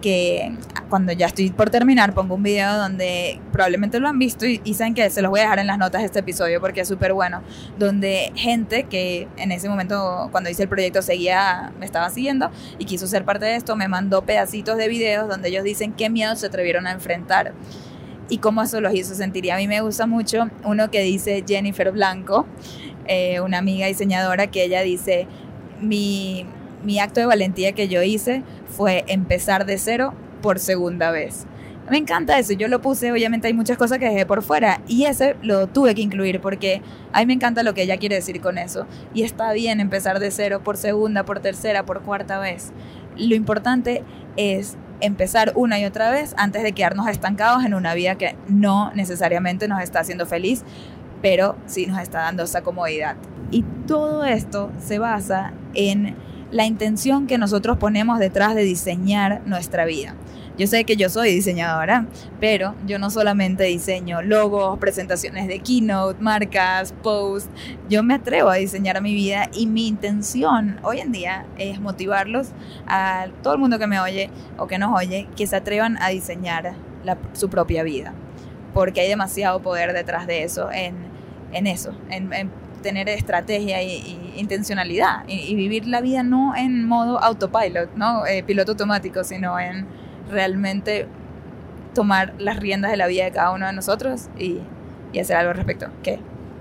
que cuando ya estoy por terminar pongo un video donde probablemente lo han visto y, saben que se los voy a dejar en las notas de este episodio porque es súper bueno, donde gente que en ese momento cuando hice el proyecto seguía, me estaba siguiendo y quiso ser parte de esto, me mandó pedacitos de videos donde ellos dicen qué miedo se atrevieron a enfrentar y cómo eso los hizo sentir. Y a mí me gusta mucho uno que dice Jennifer Blanco, eh, una amiga diseñadora, que ella dice, mi, mi acto de valentía que yo hice fue empezar de cero por segunda vez. Me encanta eso, yo lo puse, obviamente hay muchas cosas que dejé por fuera y ese lo tuve que incluir porque a mí me encanta lo que ella quiere decir con eso y está bien empezar de cero por segunda, por tercera, por cuarta vez. Lo importante es empezar una y otra vez antes de quedarnos estancados en una vida que no necesariamente nos está haciendo feliz, pero sí nos está dando esa comodidad. Y todo esto se basa en la intención que nosotros ponemos detrás de diseñar nuestra vida. Yo sé que yo soy diseñadora, pero yo no solamente diseño logos, presentaciones de keynote, marcas, posts. Yo me atrevo a diseñar mi vida y mi intención hoy en día es motivarlos a todo el mundo que me oye o que nos oye que se atrevan a diseñar su propia vida. Porque hay demasiado poder detrás de eso, en, eso, en, tener estrategia y, intencionalidad y, vivir la vida no en modo autopilot, no eh, piloto automático, sino en realmente tomar las riendas de la vida de cada uno de nosotros y, hacer algo al respecto. ¿Qué?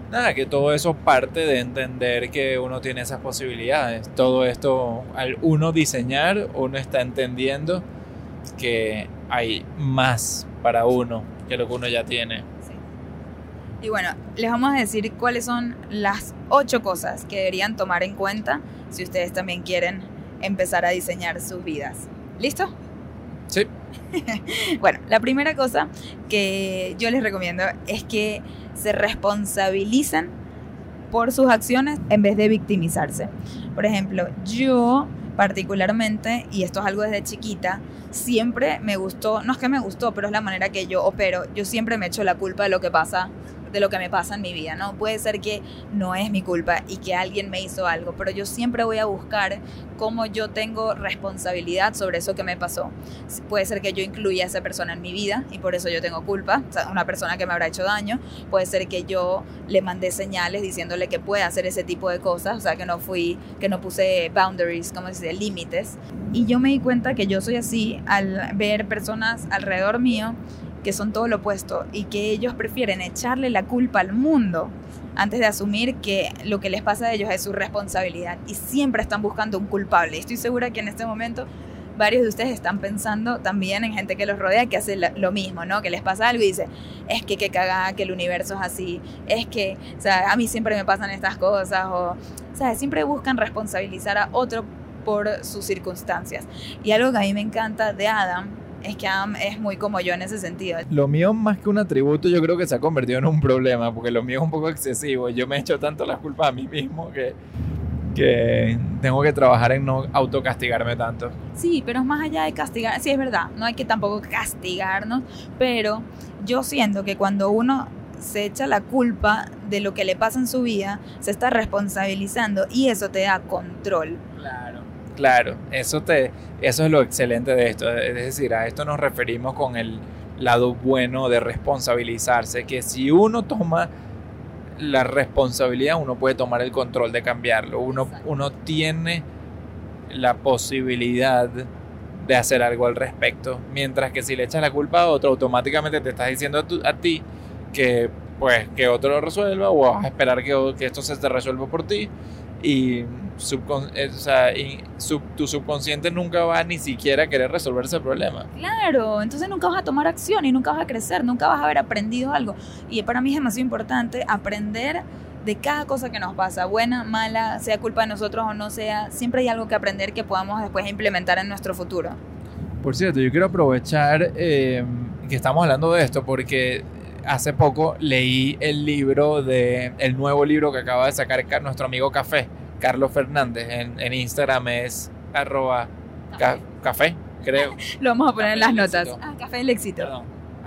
Nada, que todo eso parte de entender que uno tiene esas posibilidades. Todo esto, al uno diseñar, uno está entendiendo que hay más para uno que lo que uno ya tiene. Y bueno, les vamos a decir cuáles son las ocho cosas que deberían tomar en cuenta si ustedes también quieren empezar a diseñar sus vidas. ¿Listo? Sí. bueno, la primera cosa que yo les recomiendo es que se responsabilicen por sus acciones en vez de victimizarse. Por ejemplo, yo particularmente, y esto es algo desde chiquita, siempre me gustó, no es que me gustó, pero es la manera que yo opero, yo siempre me echo la culpa de lo que pasa de lo que me pasa en mi vida, ¿no? Puede ser que no es mi culpa y que alguien me hizo algo, pero yo siempre voy a buscar cómo yo tengo responsabilidad sobre eso que me pasó. Puede ser que yo incluya a esa persona en mi vida y por eso yo tengo culpa, o sea, una persona que me habrá hecho daño, puede ser que yo le mandé señales diciéndole que puede hacer ese tipo de cosas, o sea, que no fui, que no puse boundaries, como se dice, límites. Y yo me di cuenta que yo soy así al ver personas alrededor mío que son todo lo opuesto y que ellos prefieren echarle la culpa al mundo antes de asumir que lo que les pasa a ellos es su responsabilidad y siempre están buscando un culpable. Estoy segura que en este momento varios de ustedes están pensando también en gente que los rodea que hace lo mismo, ¿no? Que les pasa algo y dice, es que qué cagada, que el universo es así, es que, o sea, a mí siempre me pasan estas cosas, o, sea, siempre buscan responsabilizar a otro por sus circunstancias. Y algo que a mí me encanta de Adam es que Adam es muy como yo en ese sentido. Lo mío más que un atributo yo creo que se ha convertido en un problema, porque lo mío es un poco excesivo. Yo me he hecho tanto las culpas a mí mismo que, que tengo que trabajar en no autocastigarme tanto. Sí, pero es más allá de castigar, sí es verdad, no hay que tampoco castigarnos, pero yo siento que cuando uno se echa la culpa de lo que le pasa en su vida, se está responsabilizando y eso te da control. Claro. Eso, te, eso es lo excelente de esto. Es decir, a esto nos referimos con el lado bueno de responsabilizarse, que si uno toma la responsabilidad, uno puede tomar el control de cambiarlo. Uno, uno tiene la posibilidad de hacer algo al respecto. Mientras que si le echas la culpa a otro, automáticamente te estás diciendo a, ti que pues que otro lo resuelva o vas a esperar que, que esto se te resuelva por ti y eh, o sea, tu subconsciente nunca va ni siquiera a querer resolver ese problema. Claro, entonces nunca vas a tomar acción y nunca vas a crecer, nunca vas a haber aprendido algo. Y para mí es demasiado importante aprender de cada cosa que nos pasa, buena, mala, sea culpa de nosotros o no sea, siempre hay algo que aprender que podamos después implementar en nuestro futuro. Por cierto, yo quiero aprovechar eh, que estamos hablando de esto porque hace poco leí el libro de el nuevo libro que acaba de sacar nuestro amigo Café Carlos Fernández. En, Instagram es arroba café. creo. Lo vamos a poner en las notas. Ah, café del éxito. Perdón.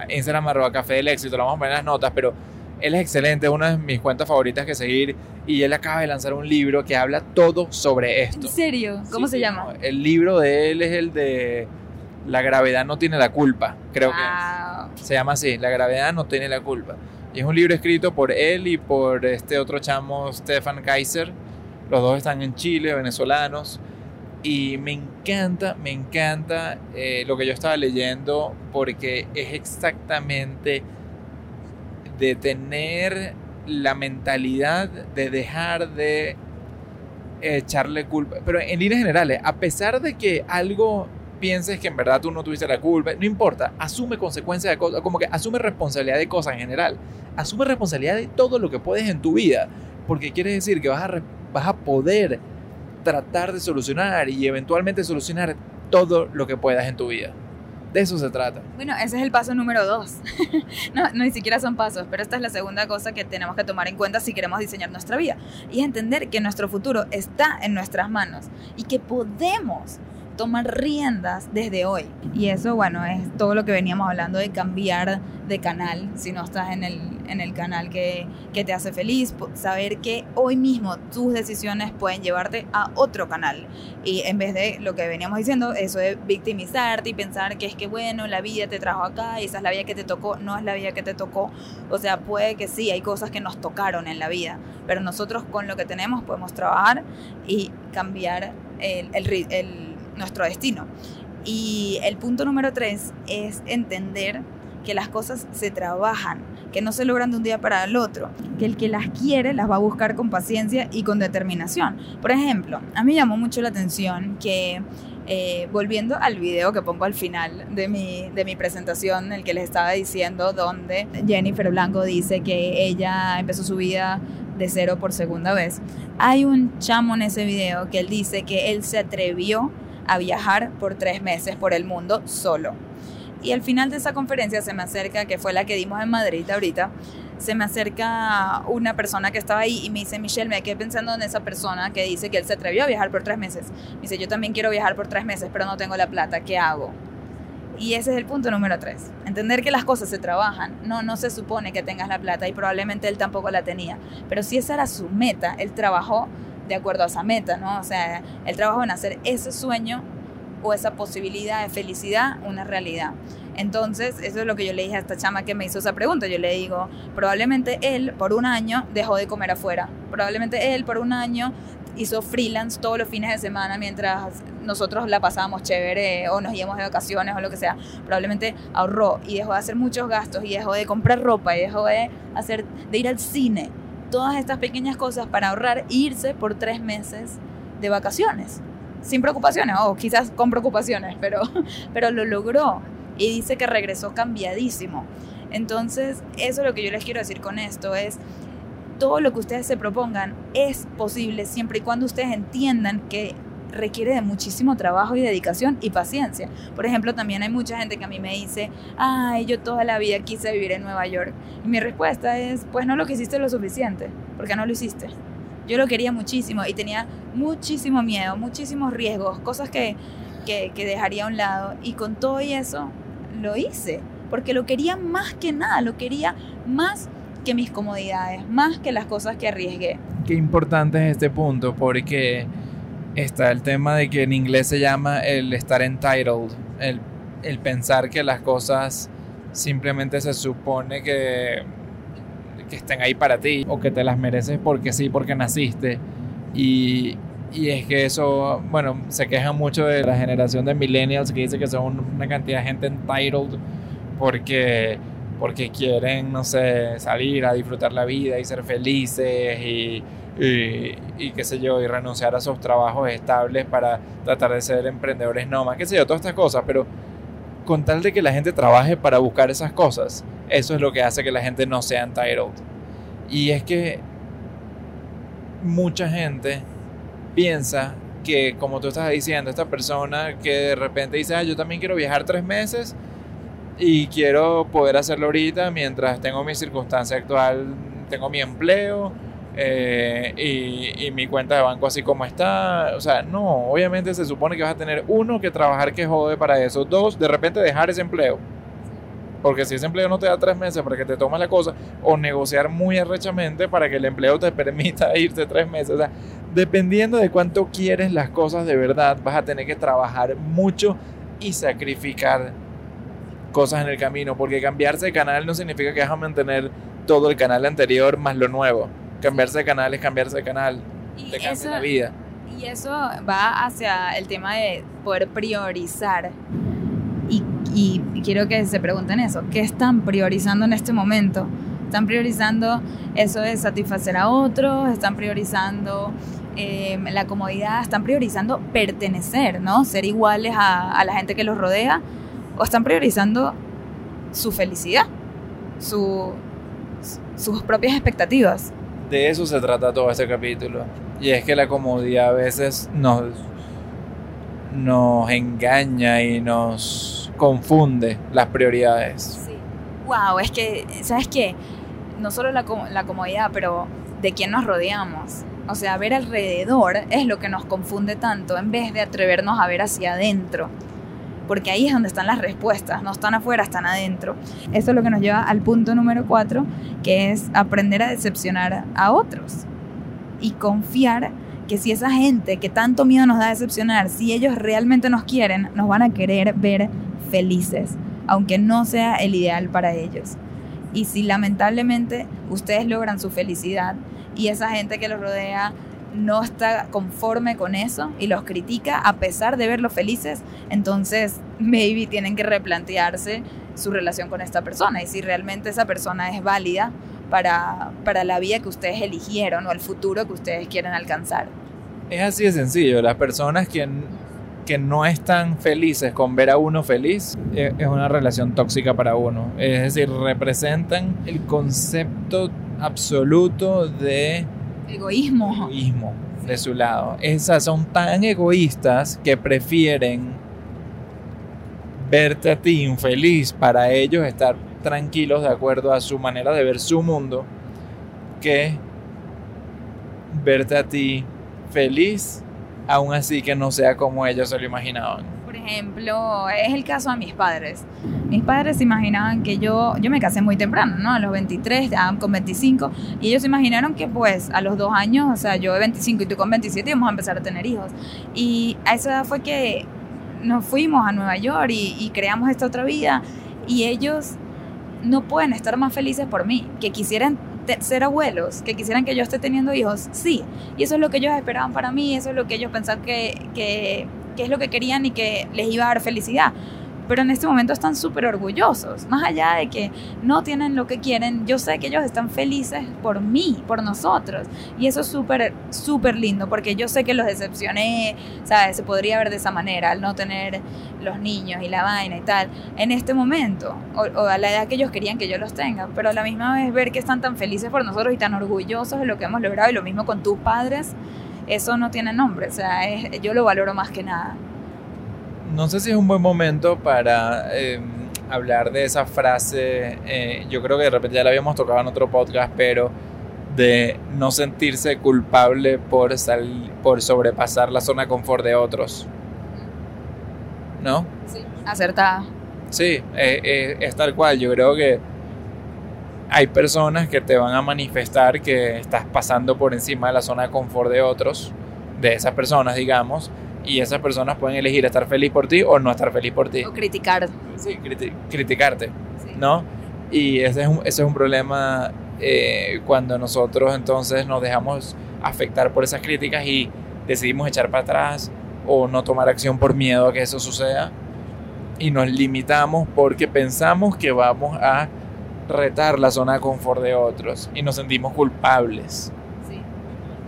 Instagram arroba café del éxito. Lo vamos a poner en las notas, pero él es excelente, es una de mis cuentas favoritas que seguir. Y él acaba de lanzar un libro que habla todo sobre esto. ¿En serio? ¿Cómo se llama? el libro de él es el de La gravedad no tiene la culpa, creo que se llama así, La gravedad no tiene la culpa. Y es un libro escrito por él y por este otro chamo, Stefan Kaiser los dos están en Chile, venezolanos. Y me encanta, me encanta eh, lo que yo estaba leyendo porque es exactamente de tener la mentalidad de dejar de echarle culpa. Pero en líneas generales, a pesar de que algo pienses que en verdad tú no tuviste la culpa, no importa, asume consecuencias de cosas, como que asume responsabilidad de cosas en general, asume responsabilidad de todo lo que puedes en tu vida, porque quiere decir que vas a, vas a poder tratar de solucionar y eventualmente solucionar todo lo que puedas en tu vida. De eso se trata. Bueno, ese es el paso número dos. no, no, ni siquiera son pasos, pero esta es la segunda cosa que tenemos que tomar en cuenta si queremos diseñar nuestra vida. Y es entender que nuestro futuro está en nuestras manos y que podemos tomar riendas desde hoy. Y eso, bueno, es todo lo que veníamos hablando de cambiar de canal, si no estás en el, en el canal que, que te hace feliz, saber que hoy mismo tus decisiones pueden llevarte a otro canal. Y en vez de lo que veníamos diciendo, eso de victimizarte y pensar que es que, bueno, la vida te trajo acá y esa es la vida que te tocó, no es la vida que te tocó. O sea, puede que sí, hay cosas que nos tocaron en la vida, pero nosotros con lo que tenemos podemos trabajar y cambiar el, el, el nuestro destino. Y el punto número tres es entender que las cosas se trabajan, que no se logran de un día para el otro, que el que las quiere las va a buscar con paciencia y con determinación. Por ejemplo, a mí llamó mucho la atención que eh, volviendo al video que pongo al final de mi, de mi presentación, el que les estaba diciendo, donde Jennifer Blanco dice que ella empezó su vida de cero por segunda vez, hay un chamo en ese video que él dice que él se atrevió a viajar por tres meses por el mundo solo. Y al final de esa conferencia se me acerca, que fue la que dimos en Madrid ahorita, se me acerca una persona que estaba ahí y me dice, Michelle, me quedé pensando en esa persona que dice que él se atrevió a viajar por tres meses. Me dice, yo también quiero viajar por tres meses, pero no tengo la plata, ¿qué hago? Y ese es el punto número tres. Entender que las cosas se trabajan. No, no se supone que tengas la plata y probablemente él tampoco la tenía. Pero si esa era su meta, él trabajó de acuerdo a esa meta, ¿no? O sea, el trabajo en hacer ese sueño o esa posibilidad de felicidad una realidad. Entonces, eso es lo que yo le dije a esta chama que me hizo esa pregunta. Yo le digo, probablemente él por un año dejó de comer afuera. Probablemente él por un año hizo freelance todos los fines de semana mientras nosotros la pasábamos chévere o nos íbamos de vacaciones o lo que sea. Probablemente ahorró y dejó de hacer muchos gastos y dejó de comprar ropa y dejó de, hacer, de ir al cine todas estas pequeñas cosas para ahorrar e irse por tres meses de vacaciones. Sin preocupaciones, o quizás con preocupaciones, pero, pero lo logró. Y dice que regresó cambiadísimo. Entonces, eso es lo que yo les quiero decir con esto, es todo lo que ustedes se propongan es posible siempre y cuando ustedes entiendan que requiere de muchísimo trabajo y dedicación y paciencia. Por ejemplo, también hay mucha gente que a mí me dice, ay, yo toda la vida quise vivir en Nueva York. Y mi respuesta es, pues no lo quisiste lo suficiente, porque no lo hiciste. Yo lo quería muchísimo y tenía muchísimo miedo, muchísimos riesgos, cosas que, que, que dejaría a un lado. Y con todo eso lo hice, porque lo quería más que nada, lo quería más que mis comodidades, más que las cosas que arriesgué. Qué importante es este punto, porque está el tema de que en inglés se llama el estar entitled, el, el pensar que las cosas simplemente se supone que, que estén ahí para ti o que te las mereces porque sí, porque naciste. Y, y es que eso, bueno, se queja mucho de la generación de millennials que dice que son una cantidad de gente entitled porque, porque quieren, no sé, salir a disfrutar la vida y ser felices y y, qué sé yo, y renunciar a sus trabajos estables para tratar de ser emprendedores nómadas, qué sé yo, todas estas cosas, pero con tal de que la gente trabaje para buscar esas cosas, eso es lo que hace que la gente no sea entitled. Y es que mucha gente piensa que, como tú estás diciendo, esta persona que de repente dice, ah, yo también quiero viajar tres meses y quiero poder hacerlo ahorita mientras tengo mi circunstancia actual, tengo mi empleo, eh, y, mi cuenta de banco así como está. O sea, no, obviamente se supone que vas a tener uno que trabajar que jode para eso. Dos, de repente dejar ese empleo. Porque si ese empleo no te da tres meses para que te tomes la cosa, o negociar muy arrechamente para que el empleo te permita irte tres meses. O sea, dependiendo de cuánto quieres las cosas de verdad, vas a tener que trabajar mucho y sacrificar cosas en el camino. Porque cambiarse de canal no significa que vas a mantener todo el canal anterior más lo nuevo cambiarse de canal es cambiarse de canal, y te cambia la vida. Y eso va hacia el tema de poder priorizar. Y, quiero que se pregunten eso, ¿qué están priorizando en este momento? ¿Están priorizando eso de satisfacer a otros? ¿Están priorizando em, la comodidad, están priorizando pertenecer, ¿no? Ser iguales a, a la gente que los rodea, o están priorizando su felicidad, su, sus propias expectativas. De eso se trata todo este capítulo. Y es que la comodidad a veces nos, nos engaña y nos confunde las prioridades. Sí. Wow, es que, ¿sabes qué? No solo la, la comodidad, pero de quién nos rodeamos. O sea, ver alrededor es lo que nos confunde tanto en vez de atrevernos a ver hacia adentro porque ahí es donde están las respuestas, no están afuera, están adentro. Eso es lo que nos lleva al punto número cuatro, que es aprender a decepcionar a otros y confiar que si esa gente que tanto miedo nos da decepcionar, si ellos realmente nos quieren, nos van a querer ver felices, aunque no sea el ideal para ellos. Y si lamentablemente ustedes logran su felicidad y esa gente que los rodea no está conforme con eso y los critica a pesar de verlos felices, entonces maybe tienen que replantearse su relación con esta persona y si realmente esa persona es válida para, para la vida que ustedes eligieron o el futuro que ustedes quieren alcanzar. Es así de sencillo, las personas que, que no están felices con ver a uno feliz eh, es una relación tóxica para uno, es decir, representan el concepto absoluto de Egoísmo. Egoísmo de su lado. Esas son tan egoístas que prefieren verte a ti infeliz para ellos estar tranquilos de acuerdo a su manera de ver su mundo que verte a ti feliz aún así que no sea como ellos se lo imaginaban por ejemplo, es el caso de mis padres. Mis padres se imaginaban que yo, yo me casé muy temprano, ¿no? A los 23, con 25, y ellos se imaginaron que pues a los dos años, o sea, yo de 25 y tú con 27 íbamos a empezar a tener hijos. Y a esa edad fue que nos fuimos a Nueva York y, y creamos esta otra vida, y ellos no pueden estar más felices por mí, que quisieran ser abuelos, que quisieran que yo esté teniendo hijos, sí. Y eso es lo que ellos esperaban para mí, eso es lo que ellos pensaban que, que qué es lo que querían y que les iba a dar felicidad. Pero en este momento están súper orgullosos. Más allá de que no tienen lo que quieren, yo sé que ellos están felices por mí, por nosotros. Y eso es súper, súper lindo, porque yo sé que los decepcioné, ¿sabes? Se podría ver de esa manera, al no tener los niños y la vaina y tal, en este momento, o, o a la edad que ellos querían que yo los tenga. Pero a la misma vez ver que están tan felices por nosotros y tan orgullosos de lo que hemos logrado, y lo mismo con tus padres eso no tiene nombre, o sea, yo lo valoro más que nada. No sé si es un buen momento para em, hablar de esa frase, eh, yo creo que de repente ya la habíamos tocado en otro podcast, pero de no sentirse culpable por, por sobrepasar la zona de confort de otros. ¿No? Sí, acertada. Sí, eh, eh, es tal cual, yo creo que hay personas que te van a manifestar que estás pasando por encima de la zona de confort de otros, de esas personas, digamos, y esas personas pueden elegir estar feliz por ti o no estar feliz por ti. O criticar. Sí, criticarte, ¿no? Y ese es un, ese es un problema eh, cuando nosotros entonces nos dejamos afectar por esas críticas y decidimos echar para atrás o no tomar acción por miedo a que eso suceda y nos limitamos porque pensamos que vamos a retar la zona de confort de otros y nos sentimos culpables. Sí,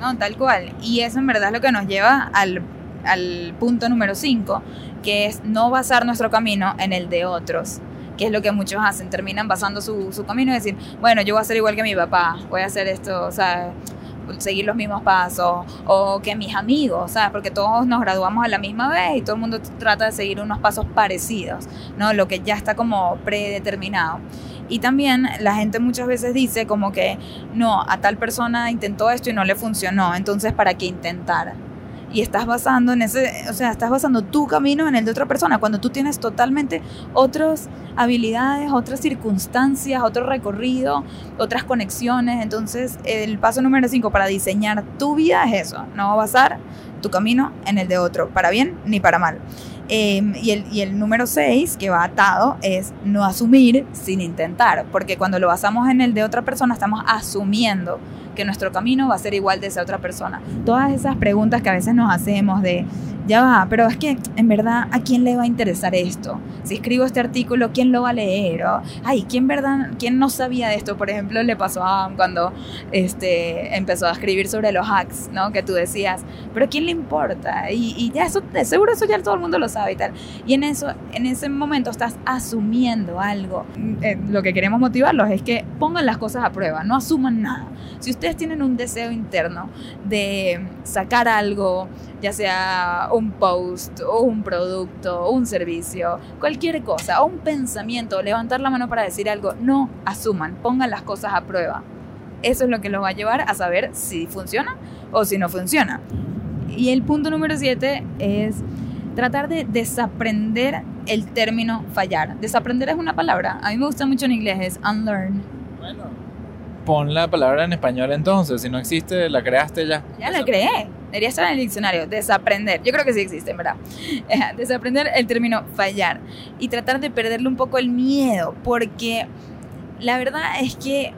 no, tal cual. Y eso en verdad es lo que nos lleva al, al punto número 5, que es no basar nuestro camino en el de otros que es lo que muchos hacen, terminan basando su, su, camino y decir, bueno, yo voy a ser igual que mi papá, voy a hacer esto, o sea, seguir los mismos pasos, o que mis amigos, ¿sabes? Porque todos nos graduamos a la misma vez y todo el mundo trata de seguir unos pasos parecidos, ¿no? Lo que ya está como predeterminado. Y también la gente muchas veces dice como que no, a tal persona intentó esto y no le funcionó, entonces ¿para qué intentar? Y estás basando en ese, o sea, estás basando tu camino en el de otra persona, cuando tú tienes totalmente otras habilidades, otras circunstancias, otro recorrido, otras conexiones. Entonces, el paso número 5 para diseñar tu vida es eso, no basar tu camino en el de otro, para bien ni para mal. Em, y, el, y el número 6, que va atado, es no asumir sin intentar, porque cuando lo basamos en el de otra persona estamos asumiendo que nuestro camino va a ser igual de esa otra persona. Todas esas preguntas que a veces nos hacemos de, ya va, pero es que en verdad, ¿a quién le va a interesar esto? Si escribo este artículo, ¿quién lo va a leer? O, ay, ¿quién, verdad, ¿quién no sabía de esto? Por ejemplo, le pasó a cuando este, empezó a escribir sobre los hacks, ¿no? Que tú decías, pero ¿quién le importa? Y, y ya eso, seguro eso ya todo el mundo lo sabe y tal. Y en eso, en ese momento estás asumiendo algo. Eh, lo que queremos motivarlos es que pongan las cosas a prueba, no asuman nada. Si ustedes tienen un deseo interno de sacar algo, ya sea un post o un producto un servicio, cualquier cosa, o un pensamiento, levantar la mano para decir algo, no asuman, pongan las cosas a prueba. Eso es lo que los va a llevar a saber si funciona o si no funciona. Y el punto número siete es tratar de desaprender el término fallar. Desaprender es una palabra. A mí me gusta mucho en inglés, es unlearn. Bueno, pon la palabra en español entonces. Si no existe, la creaste ya. Ya la creé. Debería estar en el diccionario. Desaprender. Yo creo que sí existe, verdad. Desaprender el término fallar. Y tratar de perderle un poco el miedo. Porque la verdad es que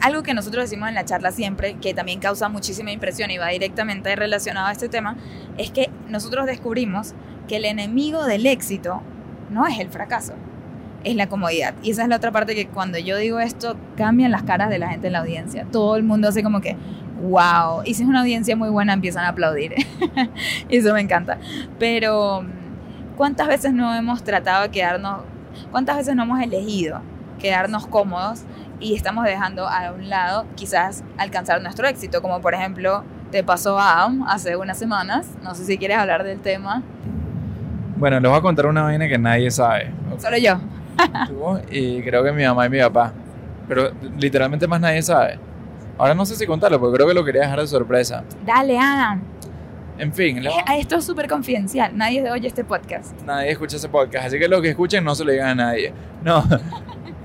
algo que nosotros decimos en la charla siempre, que también causa muchísima impresión y va directamente relacionado a este tema, es que nosotros descubrimos que el enemigo del éxito no es el fracaso, es la comodidad. Y esa es la otra parte que cuando yo digo esto, cambian las caras de la gente en la audiencia. Todo el mundo hace como que, wow. Y si es una audiencia muy buena, empiezan a aplaudir. eso me encanta. Pero, ¿cuántas veces no hemos tratado de quedarnos, cuántas veces no hemos elegido quedarnos cómodos y estamos dejando a un lado quizás alcanzar nuestro éxito, como por ejemplo te pasó a Adam hace unas semanas. No sé si quieres hablar del tema. Bueno, les voy a contar una vaina que nadie sabe. Solo yo. Y creo que mi mamá y mi papá. Pero literalmente más nadie sabe. Ahora no sé si contarlo, porque creo que lo quería dejar de sorpresa. Dale, Adam. En fin. Eh, esto es súper confidencial. Nadie oye este podcast. Nadie escucha ese podcast. Así que lo que escuchen no se lo digan a nadie. No.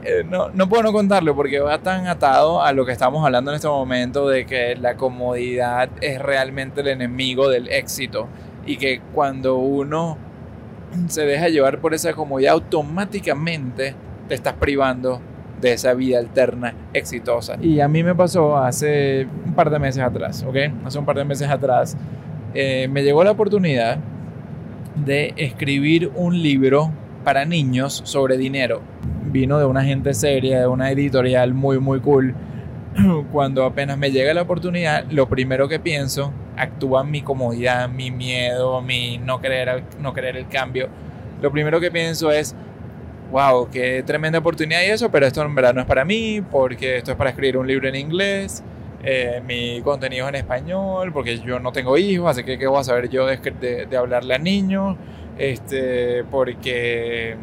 Eh, no, no puedo no contarlo porque va tan atado a lo que estamos hablando en este momento de que la comodidad es realmente el enemigo del éxito y que cuando uno se deja llevar por esa comodidad automáticamente te estás privando de esa vida alterna exitosa. Y a mí me pasó hace un par de meses atrás, ¿ok? Hace un par de meses atrás eh, me llegó la oportunidad de escribir un libro para niños sobre dinero vino de una gente seria, de una editorial muy, muy cool. Cuando apenas me llega la oportunidad, lo primero que pienso, actúa mi comodidad, mi miedo, mi no querer, no querer el cambio. Lo primero que pienso es, wow, qué tremenda oportunidad y eso, pero esto en verdad no es para mí, porque esto es para escribir un libro en inglés, eh, mi contenido es en español, porque yo no tengo hijos, así que qué voy a saber yo de, de, de hablarle a niños, este, porque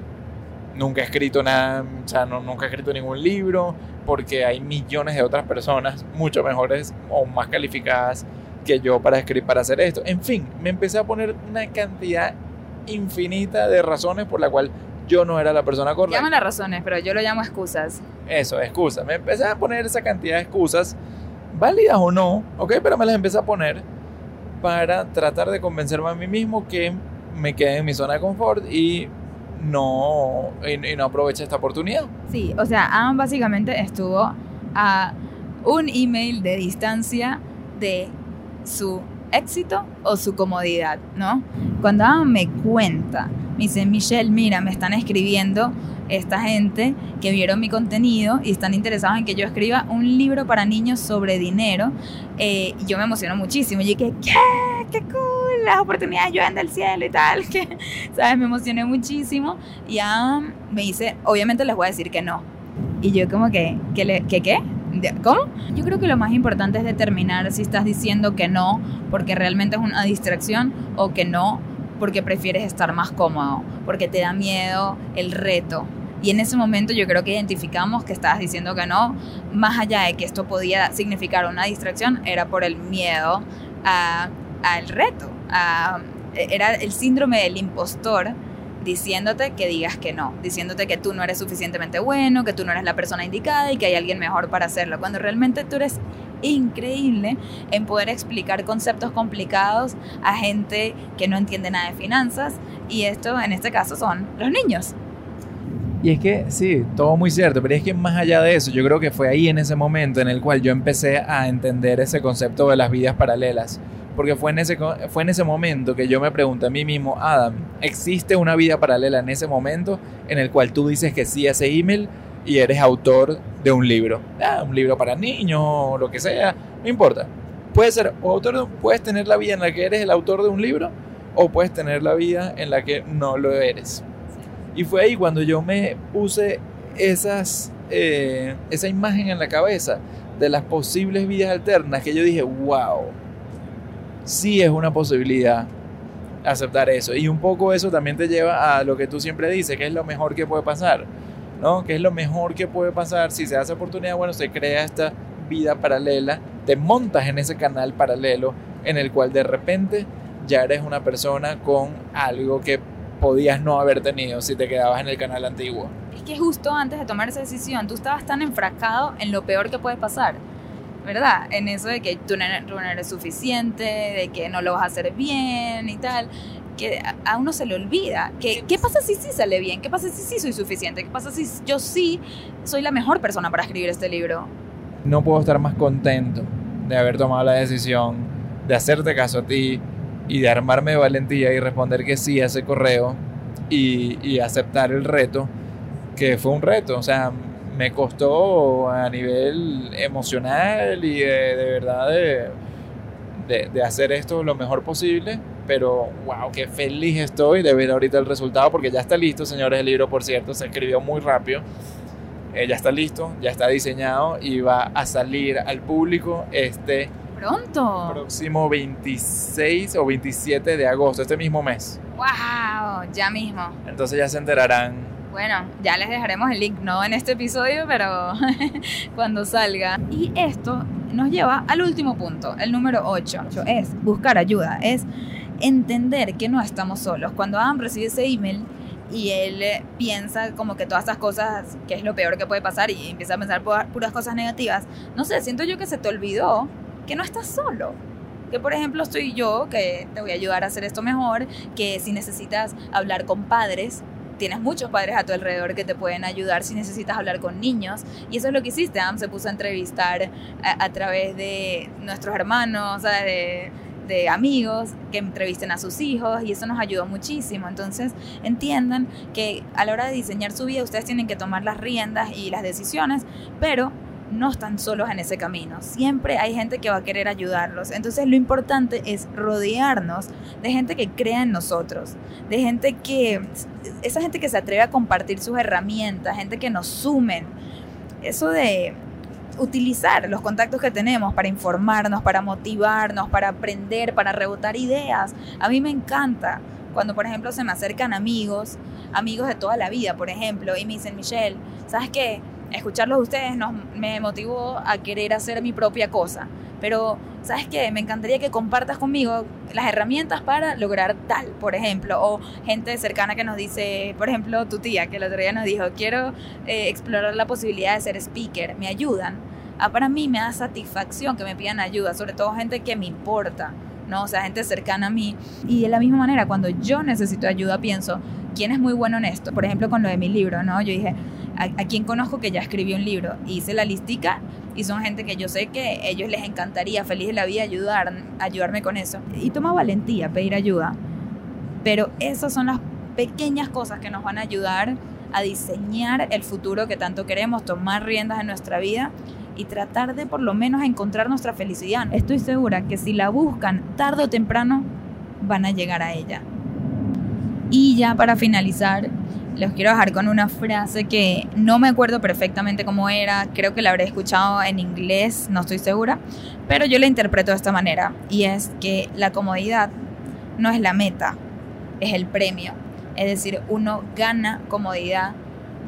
nunca he escrito nada, o sea, no, nunca he escrito ningún libro, porque hay millones de otras personas mucho mejores o más calificadas que yo para escribir, para hacer esto. En fin, me empecé a poner una cantidad infinita de razones por la cual yo no era la persona correcta. Llaman las razones, pero yo lo llamo excusas. Eso, excusas. Me empecé a poner esa cantidad de excusas, válidas o no, ok, pero me las empecé a poner para tratar de convencerme a mí mismo que me quedé en mi zona de confort y no, y, no aprovecha esta oportunidad. Sí, o sea, Adam básicamente estuvo a un email de distancia de su éxito o su comodidad, ¿no? Cuando Adam me cuenta, me dice, Michelle, mira, me están escribiendo esta gente que vieron mi contenido y están interesados en que yo escriba un libro para niños sobre dinero. Eh, yo me emociono muchísimo. Y dije, ¿qué? ¡Qué cool! Las oportunidades llueven del cielo y tal. Que, ¿Sabes? Me emocioné muchísimo. Y ya me dice, obviamente les voy a decir que no. Y yo como que, ¿qué? Le, ¿qué, qué? ¿Cómo? Yo creo que lo más importante es determinar si estás diciendo que no porque realmente es una distracción o que no porque prefieres estar más cómodo, porque te da miedo el reto. Y en ese momento yo creo que identificamos que estabas diciendo que no, más allá de que esto podía significar una distracción, era por el miedo al reto. era el síndrome del impostor diciéndote que digas que no, diciéndote que tú no eres suficientemente bueno, que tú no eres la persona indicada y que hay alguien mejor para hacerlo, cuando realmente tú eres increíble en poder explicar conceptos complicados a gente que no entiende nada de finanzas y esto en este caso son los niños. Y es que, sí, todo muy cierto, pero es que más allá de eso, yo creo que fue ahí en ese momento en el cual yo empecé a entender ese concepto de las vidas paralelas. Porque fue en, ese, fue en ese momento que yo me pregunté a mí mismo, Adam, ¿existe una vida paralela en ese momento en el cual tú dices que sí a ese email y eres autor de un libro? Ah, un libro para niños o lo que sea, no importa. Puedes ser autor, puedes tener la vida en la que eres el autor de un libro o puedes tener la vida en la que no lo eres. Y fue ahí cuando yo me puse esas, eh, esa imagen en la cabeza de las posibles vidas alternas que yo dije, wow, sí es una posibilidad aceptar eso. Y un poco eso también te lleva a lo que tú siempre dices, que es lo mejor que puede pasar. ¿no? Que es lo mejor que puede pasar si se hace oportunidad, bueno, se crea esta vida paralela, te montas en ese canal paralelo en el cual de repente ya eres una persona con algo que podías no haber tenido si te quedabas en el canal antiguo. Es que justo antes de tomar esa decisión, tú estabas tan enfrascado en lo peor que puede pasar, ¿verdad? En eso de que tú no, eres suficiente, de que no lo vas a hacer bien y tal, que a uno se le olvida. Que, ¿Qué pasa si sí sale bien? ¿Qué pasa si sí soy suficiente? ¿Qué pasa si yo sí soy la mejor persona para escribir este libro? No puedo estar más contento de haber tomado la decisión, de hacerte caso a ti, y de armarme de valentía y responder que sí a ese correo y, aceptar el reto, que fue un reto, o sea, me costó a nivel emocional y de, verdad de, de, hacer esto lo mejor posible, pero wow, qué feliz estoy de ver ahorita el resultado porque ya está listo, señores, el libro, por cierto, se escribió muy rápido. Eh, ya está listo, ya está diseñado y va a salir al público este pronto. Próximo 26 o 27 de agosto, este mismo mes. ¡Wow! Ya mismo. Entonces ya se enterarán. Bueno, ya les dejaremos el link, no en este episodio, pero cuando salga. Y esto nos lleva al último punto, el número 8. Es buscar ayuda, es entender que no estamos solos. Cuando Adam recibe ese email, y él piensa como que todas estas cosas, que es lo peor que puede pasar, y empieza a pensar puras cosas negativas. No sé, siento yo que se te olvidó que no estás solo. Que por ejemplo estoy yo, que te voy a ayudar a hacer esto mejor, que si necesitas hablar con padres, tienes muchos padres a tu alrededor que te pueden ayudar si necesitas hablar con niños. Y eso es lo que hiciste, Am se puso a entrevistar a, través de nuestros hermanos, de, de amigos que entrevisten a sus hijos y eso nos ayudó muchísimo. Entonces entiendan que a la hora de diseñar su vida ustedes tienen que tomar las riendas y las decisiones, pero no están solos en ese camino. Siempre hay gente que va a querer ayudarlos. Entonces lo importante es rodearnos de gente que crea en nosotros, de gente que, esa gente que se atreve a compartir sus herramientas, gente que nos sumen. Eso de utilizar los contactos que tenemos para informarnos, para motivarnos, para aprender, para rebotar ideas. A mí me encanta cuando, por ejemplo, se me acercan amigos, amigos de toda la vida, por ejemplo, y me dicen, Michelle, ¿sabes qué? Escucharlos de ustedes nos, me motivó a querer hacer mi propia cosa. Pero, ¿sabes qué? Me encantaría que compartas conmigo las herramientas para lograr tal, por ejemplo. O gente cercana que nos dice, por ejemplo, tu tía, que el otro día nos dijo, quiero eh, explorar la posibilidad de ser speaker, ¿me ayudan? Ah, para mí me da satisfacción que me pidan ayuda, sobre todo gente que me importa. ¿no? O sea, gente cercana a mí. Y de la misma manera, cuando yo necesito ayuda, pienso, ¿quién es muy bueno en esto? Por ejemplo, con lo de mi libro, ¿no? Yo dije, ¿a, quién conozco que ya escribió un libro? hice la listica y son gente que yo sé que a ellos les encantaría, feliz de la vida, ayudar, ayudarme con eso. Y toma valentía pedir ayuda. Pero esas son las pequeñas cosas que nos van a ayudar a diseñar el futuro que tanto queremos, tomar riendas en nuestra vida y tratar de por lo menos encontrar nuestra felicidad. Estoy segura que si la buscan tarde o temprano, van a llegar a ella. Y ya para finalizar, les quiero dejar con una frase que no me acuerdo perfectamente cómo era, creo que la habré escuchado en inglés, no estoy segura, pero yo la interpreto de esta manera, y es que la comodidad no es la meta, es el premio. Es decir, uno gana comodidad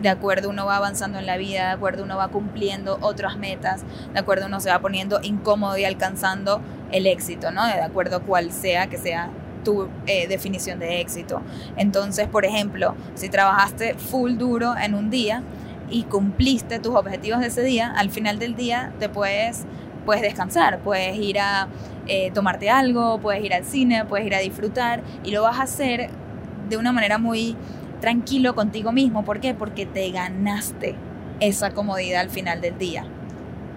de acuerdo uno va avanzando en la vida, de acuerdo uno va cumpliendo otras metas, de acuerdo uno se va poniendo incómodo y alcanzando el éxito, ¿no? De acuerdo cual sea que sea tu eh, definición de éxito. Entonces, por ejemplo, si trabajaste full duro en un día y cumpliste tus objetivos de ese día, al final del día te puedes, puedes descansar, puedes ir a eh, tomarte algo, puedes ir al cine, puedes ir a disfrutar y lo vas a hacer de una manera muy tranquilo contigo mismo. ¿Por qué? Porque te ganaste esa comodidad al final del día.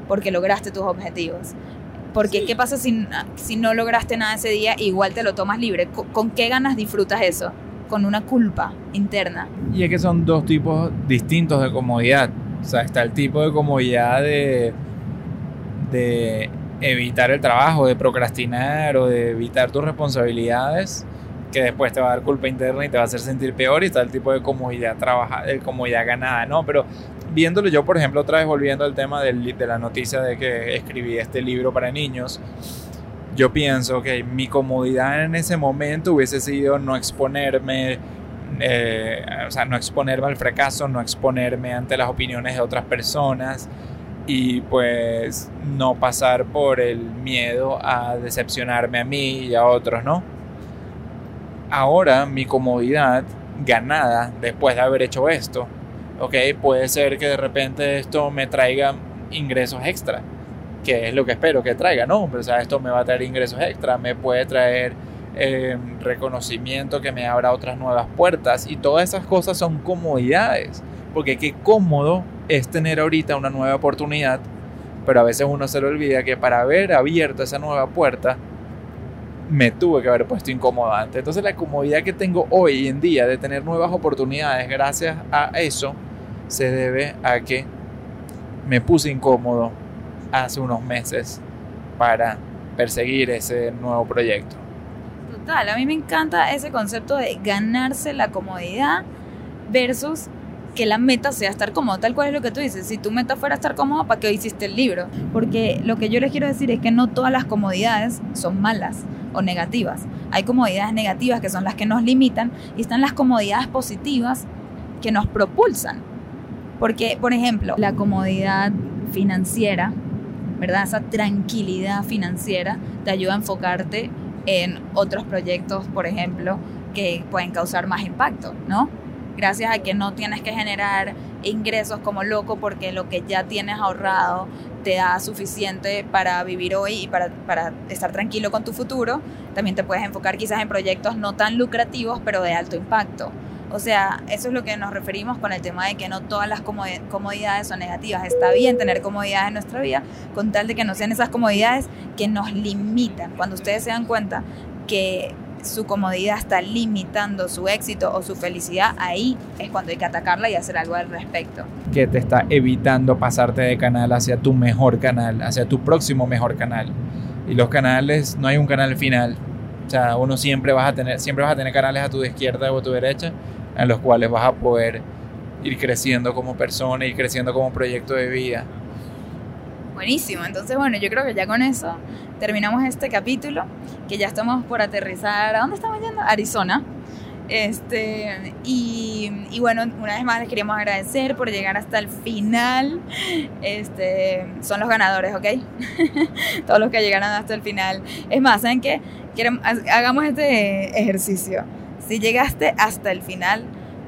Porque lograste tus objetivos. Porque, ¿qué pasa si, si no lograste nada ese día? Igual te lo tomas libre. ¿Con, qué ganas disfrutas eso? Con una culpa interna. Y es que son dos tipos distintos de comodidad. O sea, está el tipo de comodidad de, de evitar el trabajo, de procrastinar o de evitar tus responsabilidades, que después te va a dar culpa interna y te va a hacer sentir peor. Y está el tipo de comodidad, trabaja, de comodidad ganada, ¿no? Pero viéndolo yo, por ejemplo, otra vez volviendo al tema del, de la noticia de que escribí este libro para niños, yo pienso que mi comodidad en ese momento hubiese sido no exponerme, eh, o sea, no exponerme al fracaso, no exponerme ante las opiniones de otras personas y pues no pasar por el miedo a decepcionarme a mí y a otros, ¿no? Ahora mi comodidad ganada después de haber hecho esto ok, puede ser que de repente esto me traiga ingresos extra, que es lo que espero que traiga, ¿no? Pero, o sea, esto me va a traer ingresos extra, me puede traer eh, reconocimiento que me abra otras nuevas puertas y todas esas cosas son comodidades, porque qué cómodo es tener ahorita una nueva oportunidad, pero a veces uno se le olvida que para haber abierto esa nueva puerta, me tuve que haber puesto incómodo antes. Entonces la comodidad que tengo hoy en día de tener nuevas oportunidades gracias a eso, se debe a que me puse incómodo hace unos meses para perseguir ese nuevo proyecto. Total, a mí me encanta ese concepto de ganarse la comodidad versus que la meta sea estar cómodo, tal cual es lo que tú dices. Si tu meta fuera estar cómodo, ¿para qué hiciste el libro? Porque lo que yo les quiero decir es que no todas las comodidades son malas o negativas. Hay comodidades negativas que son las que nos limitan y están las comodidades positivas que nos propulsan. Porque, por ejemplo, la comodidad financiera, ¿verdad? Esa tranquilidad financiera te ayuda a enfocarte en otros proyectos, por ejemplo, que pueden causar más impacto, ¿no? Gracias a que no tienes que generar ingresos como loco porque lo que ya tienes ahorrado te da suficiente para vivir hoy y para, para, estar tranquilo con tu futuro, también te puedes enfocar quizás en proyectos no tan lucrativos, pero de alto impacto. O sea, eso es lo que nos referimos con el tema de que no todas las comodidades son negativas. Está bien tener comodidades en nuestra vida, con tal de que no sean esas comodidades que nos limitan. Cuando ustedes se dan cuenta que su comodidad está limitando su éxito o su felicidad, ahí es cuando hay que atacarla y hacer algo al respecto. Que te está evitando pasarte de canal hacia tu mejor canal, hacia tu próximo mejor canal. Y los canales, no hay un canal final. O sea, uno siempre vas a tener, siempre vas a tener canales a tu izquierda o a tu derecha en los cuales vas a poder ir creciendo como persona y creciendo como proyecto de vida. Buenísimo, entonces bueno, yo creo que ya con eso terminamos este capítulo, que ya estamos por aterrizar, ¿a dónde estamos yendo? Arizona. Este, y, y, bueno, una vez más les queríamos agradecer por llegar hasta el final. Este, son los ganadores, ¿ok? Todos los que llegaron hasta el final. Es más, ¿saben qué? hagamos este ejercicio. Si llegaste hasta el final,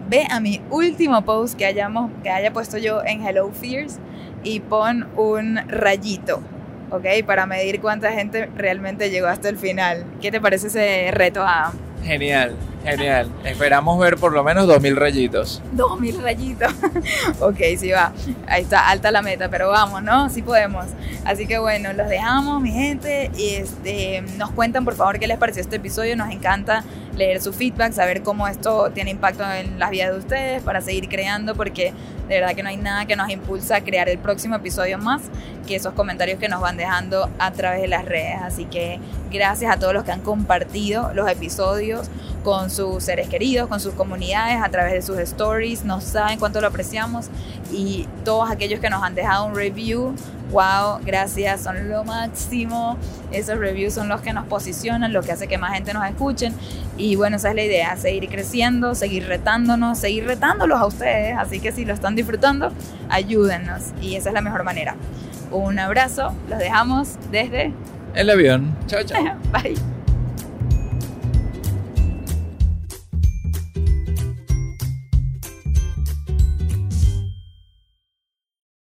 ve a mi último post que, hayamos, que haya puesto yo en Hello Fears y pon un rayito, ¿ok? Para medir cuánta gente realmente llegó hasta el final. ¿Qué te parece ese reto, Adam? Genial, genial. Esperamos ver por lo menos 2.000 rayitos. 2.000 rayitos. ok, sí va. Ahí está, alta la meta, pero vamos, ¿no? Sí podemos. Así que bueno, los dejamos, mi gente. Este, nos cuentan, por favor, qué les pareció este episodio. Nos encanta leer su feedback, saber cómo esto tiene impacto en las vidas de ustedes para seguir creando, porque de verdad que no hay nada que nos impulsa a crear el próximo episodio más que esos comentarios que nos van dejando a través de las redes. Así que gracias a todos los que han compartido los episodios con sus seres queridos, con sus comunidades, a través de sus stories. Nos saben cuánto lo apreciamos y todos aquellos que nos han dejado un review wow, gracias, son lo máximo. Esos reviews son los que nos posicionan, lo que hace que más gente nos escuchen. Y bueno, esa es la idea, seguir creciendo, seguir retándonos, seguir retándolos a ustedes. Así que si lo están disfrutando, ayúdennos. Y esa es la mejor manera. Un abrazo, los dejamos desde el avión. Chao, chao. Bye.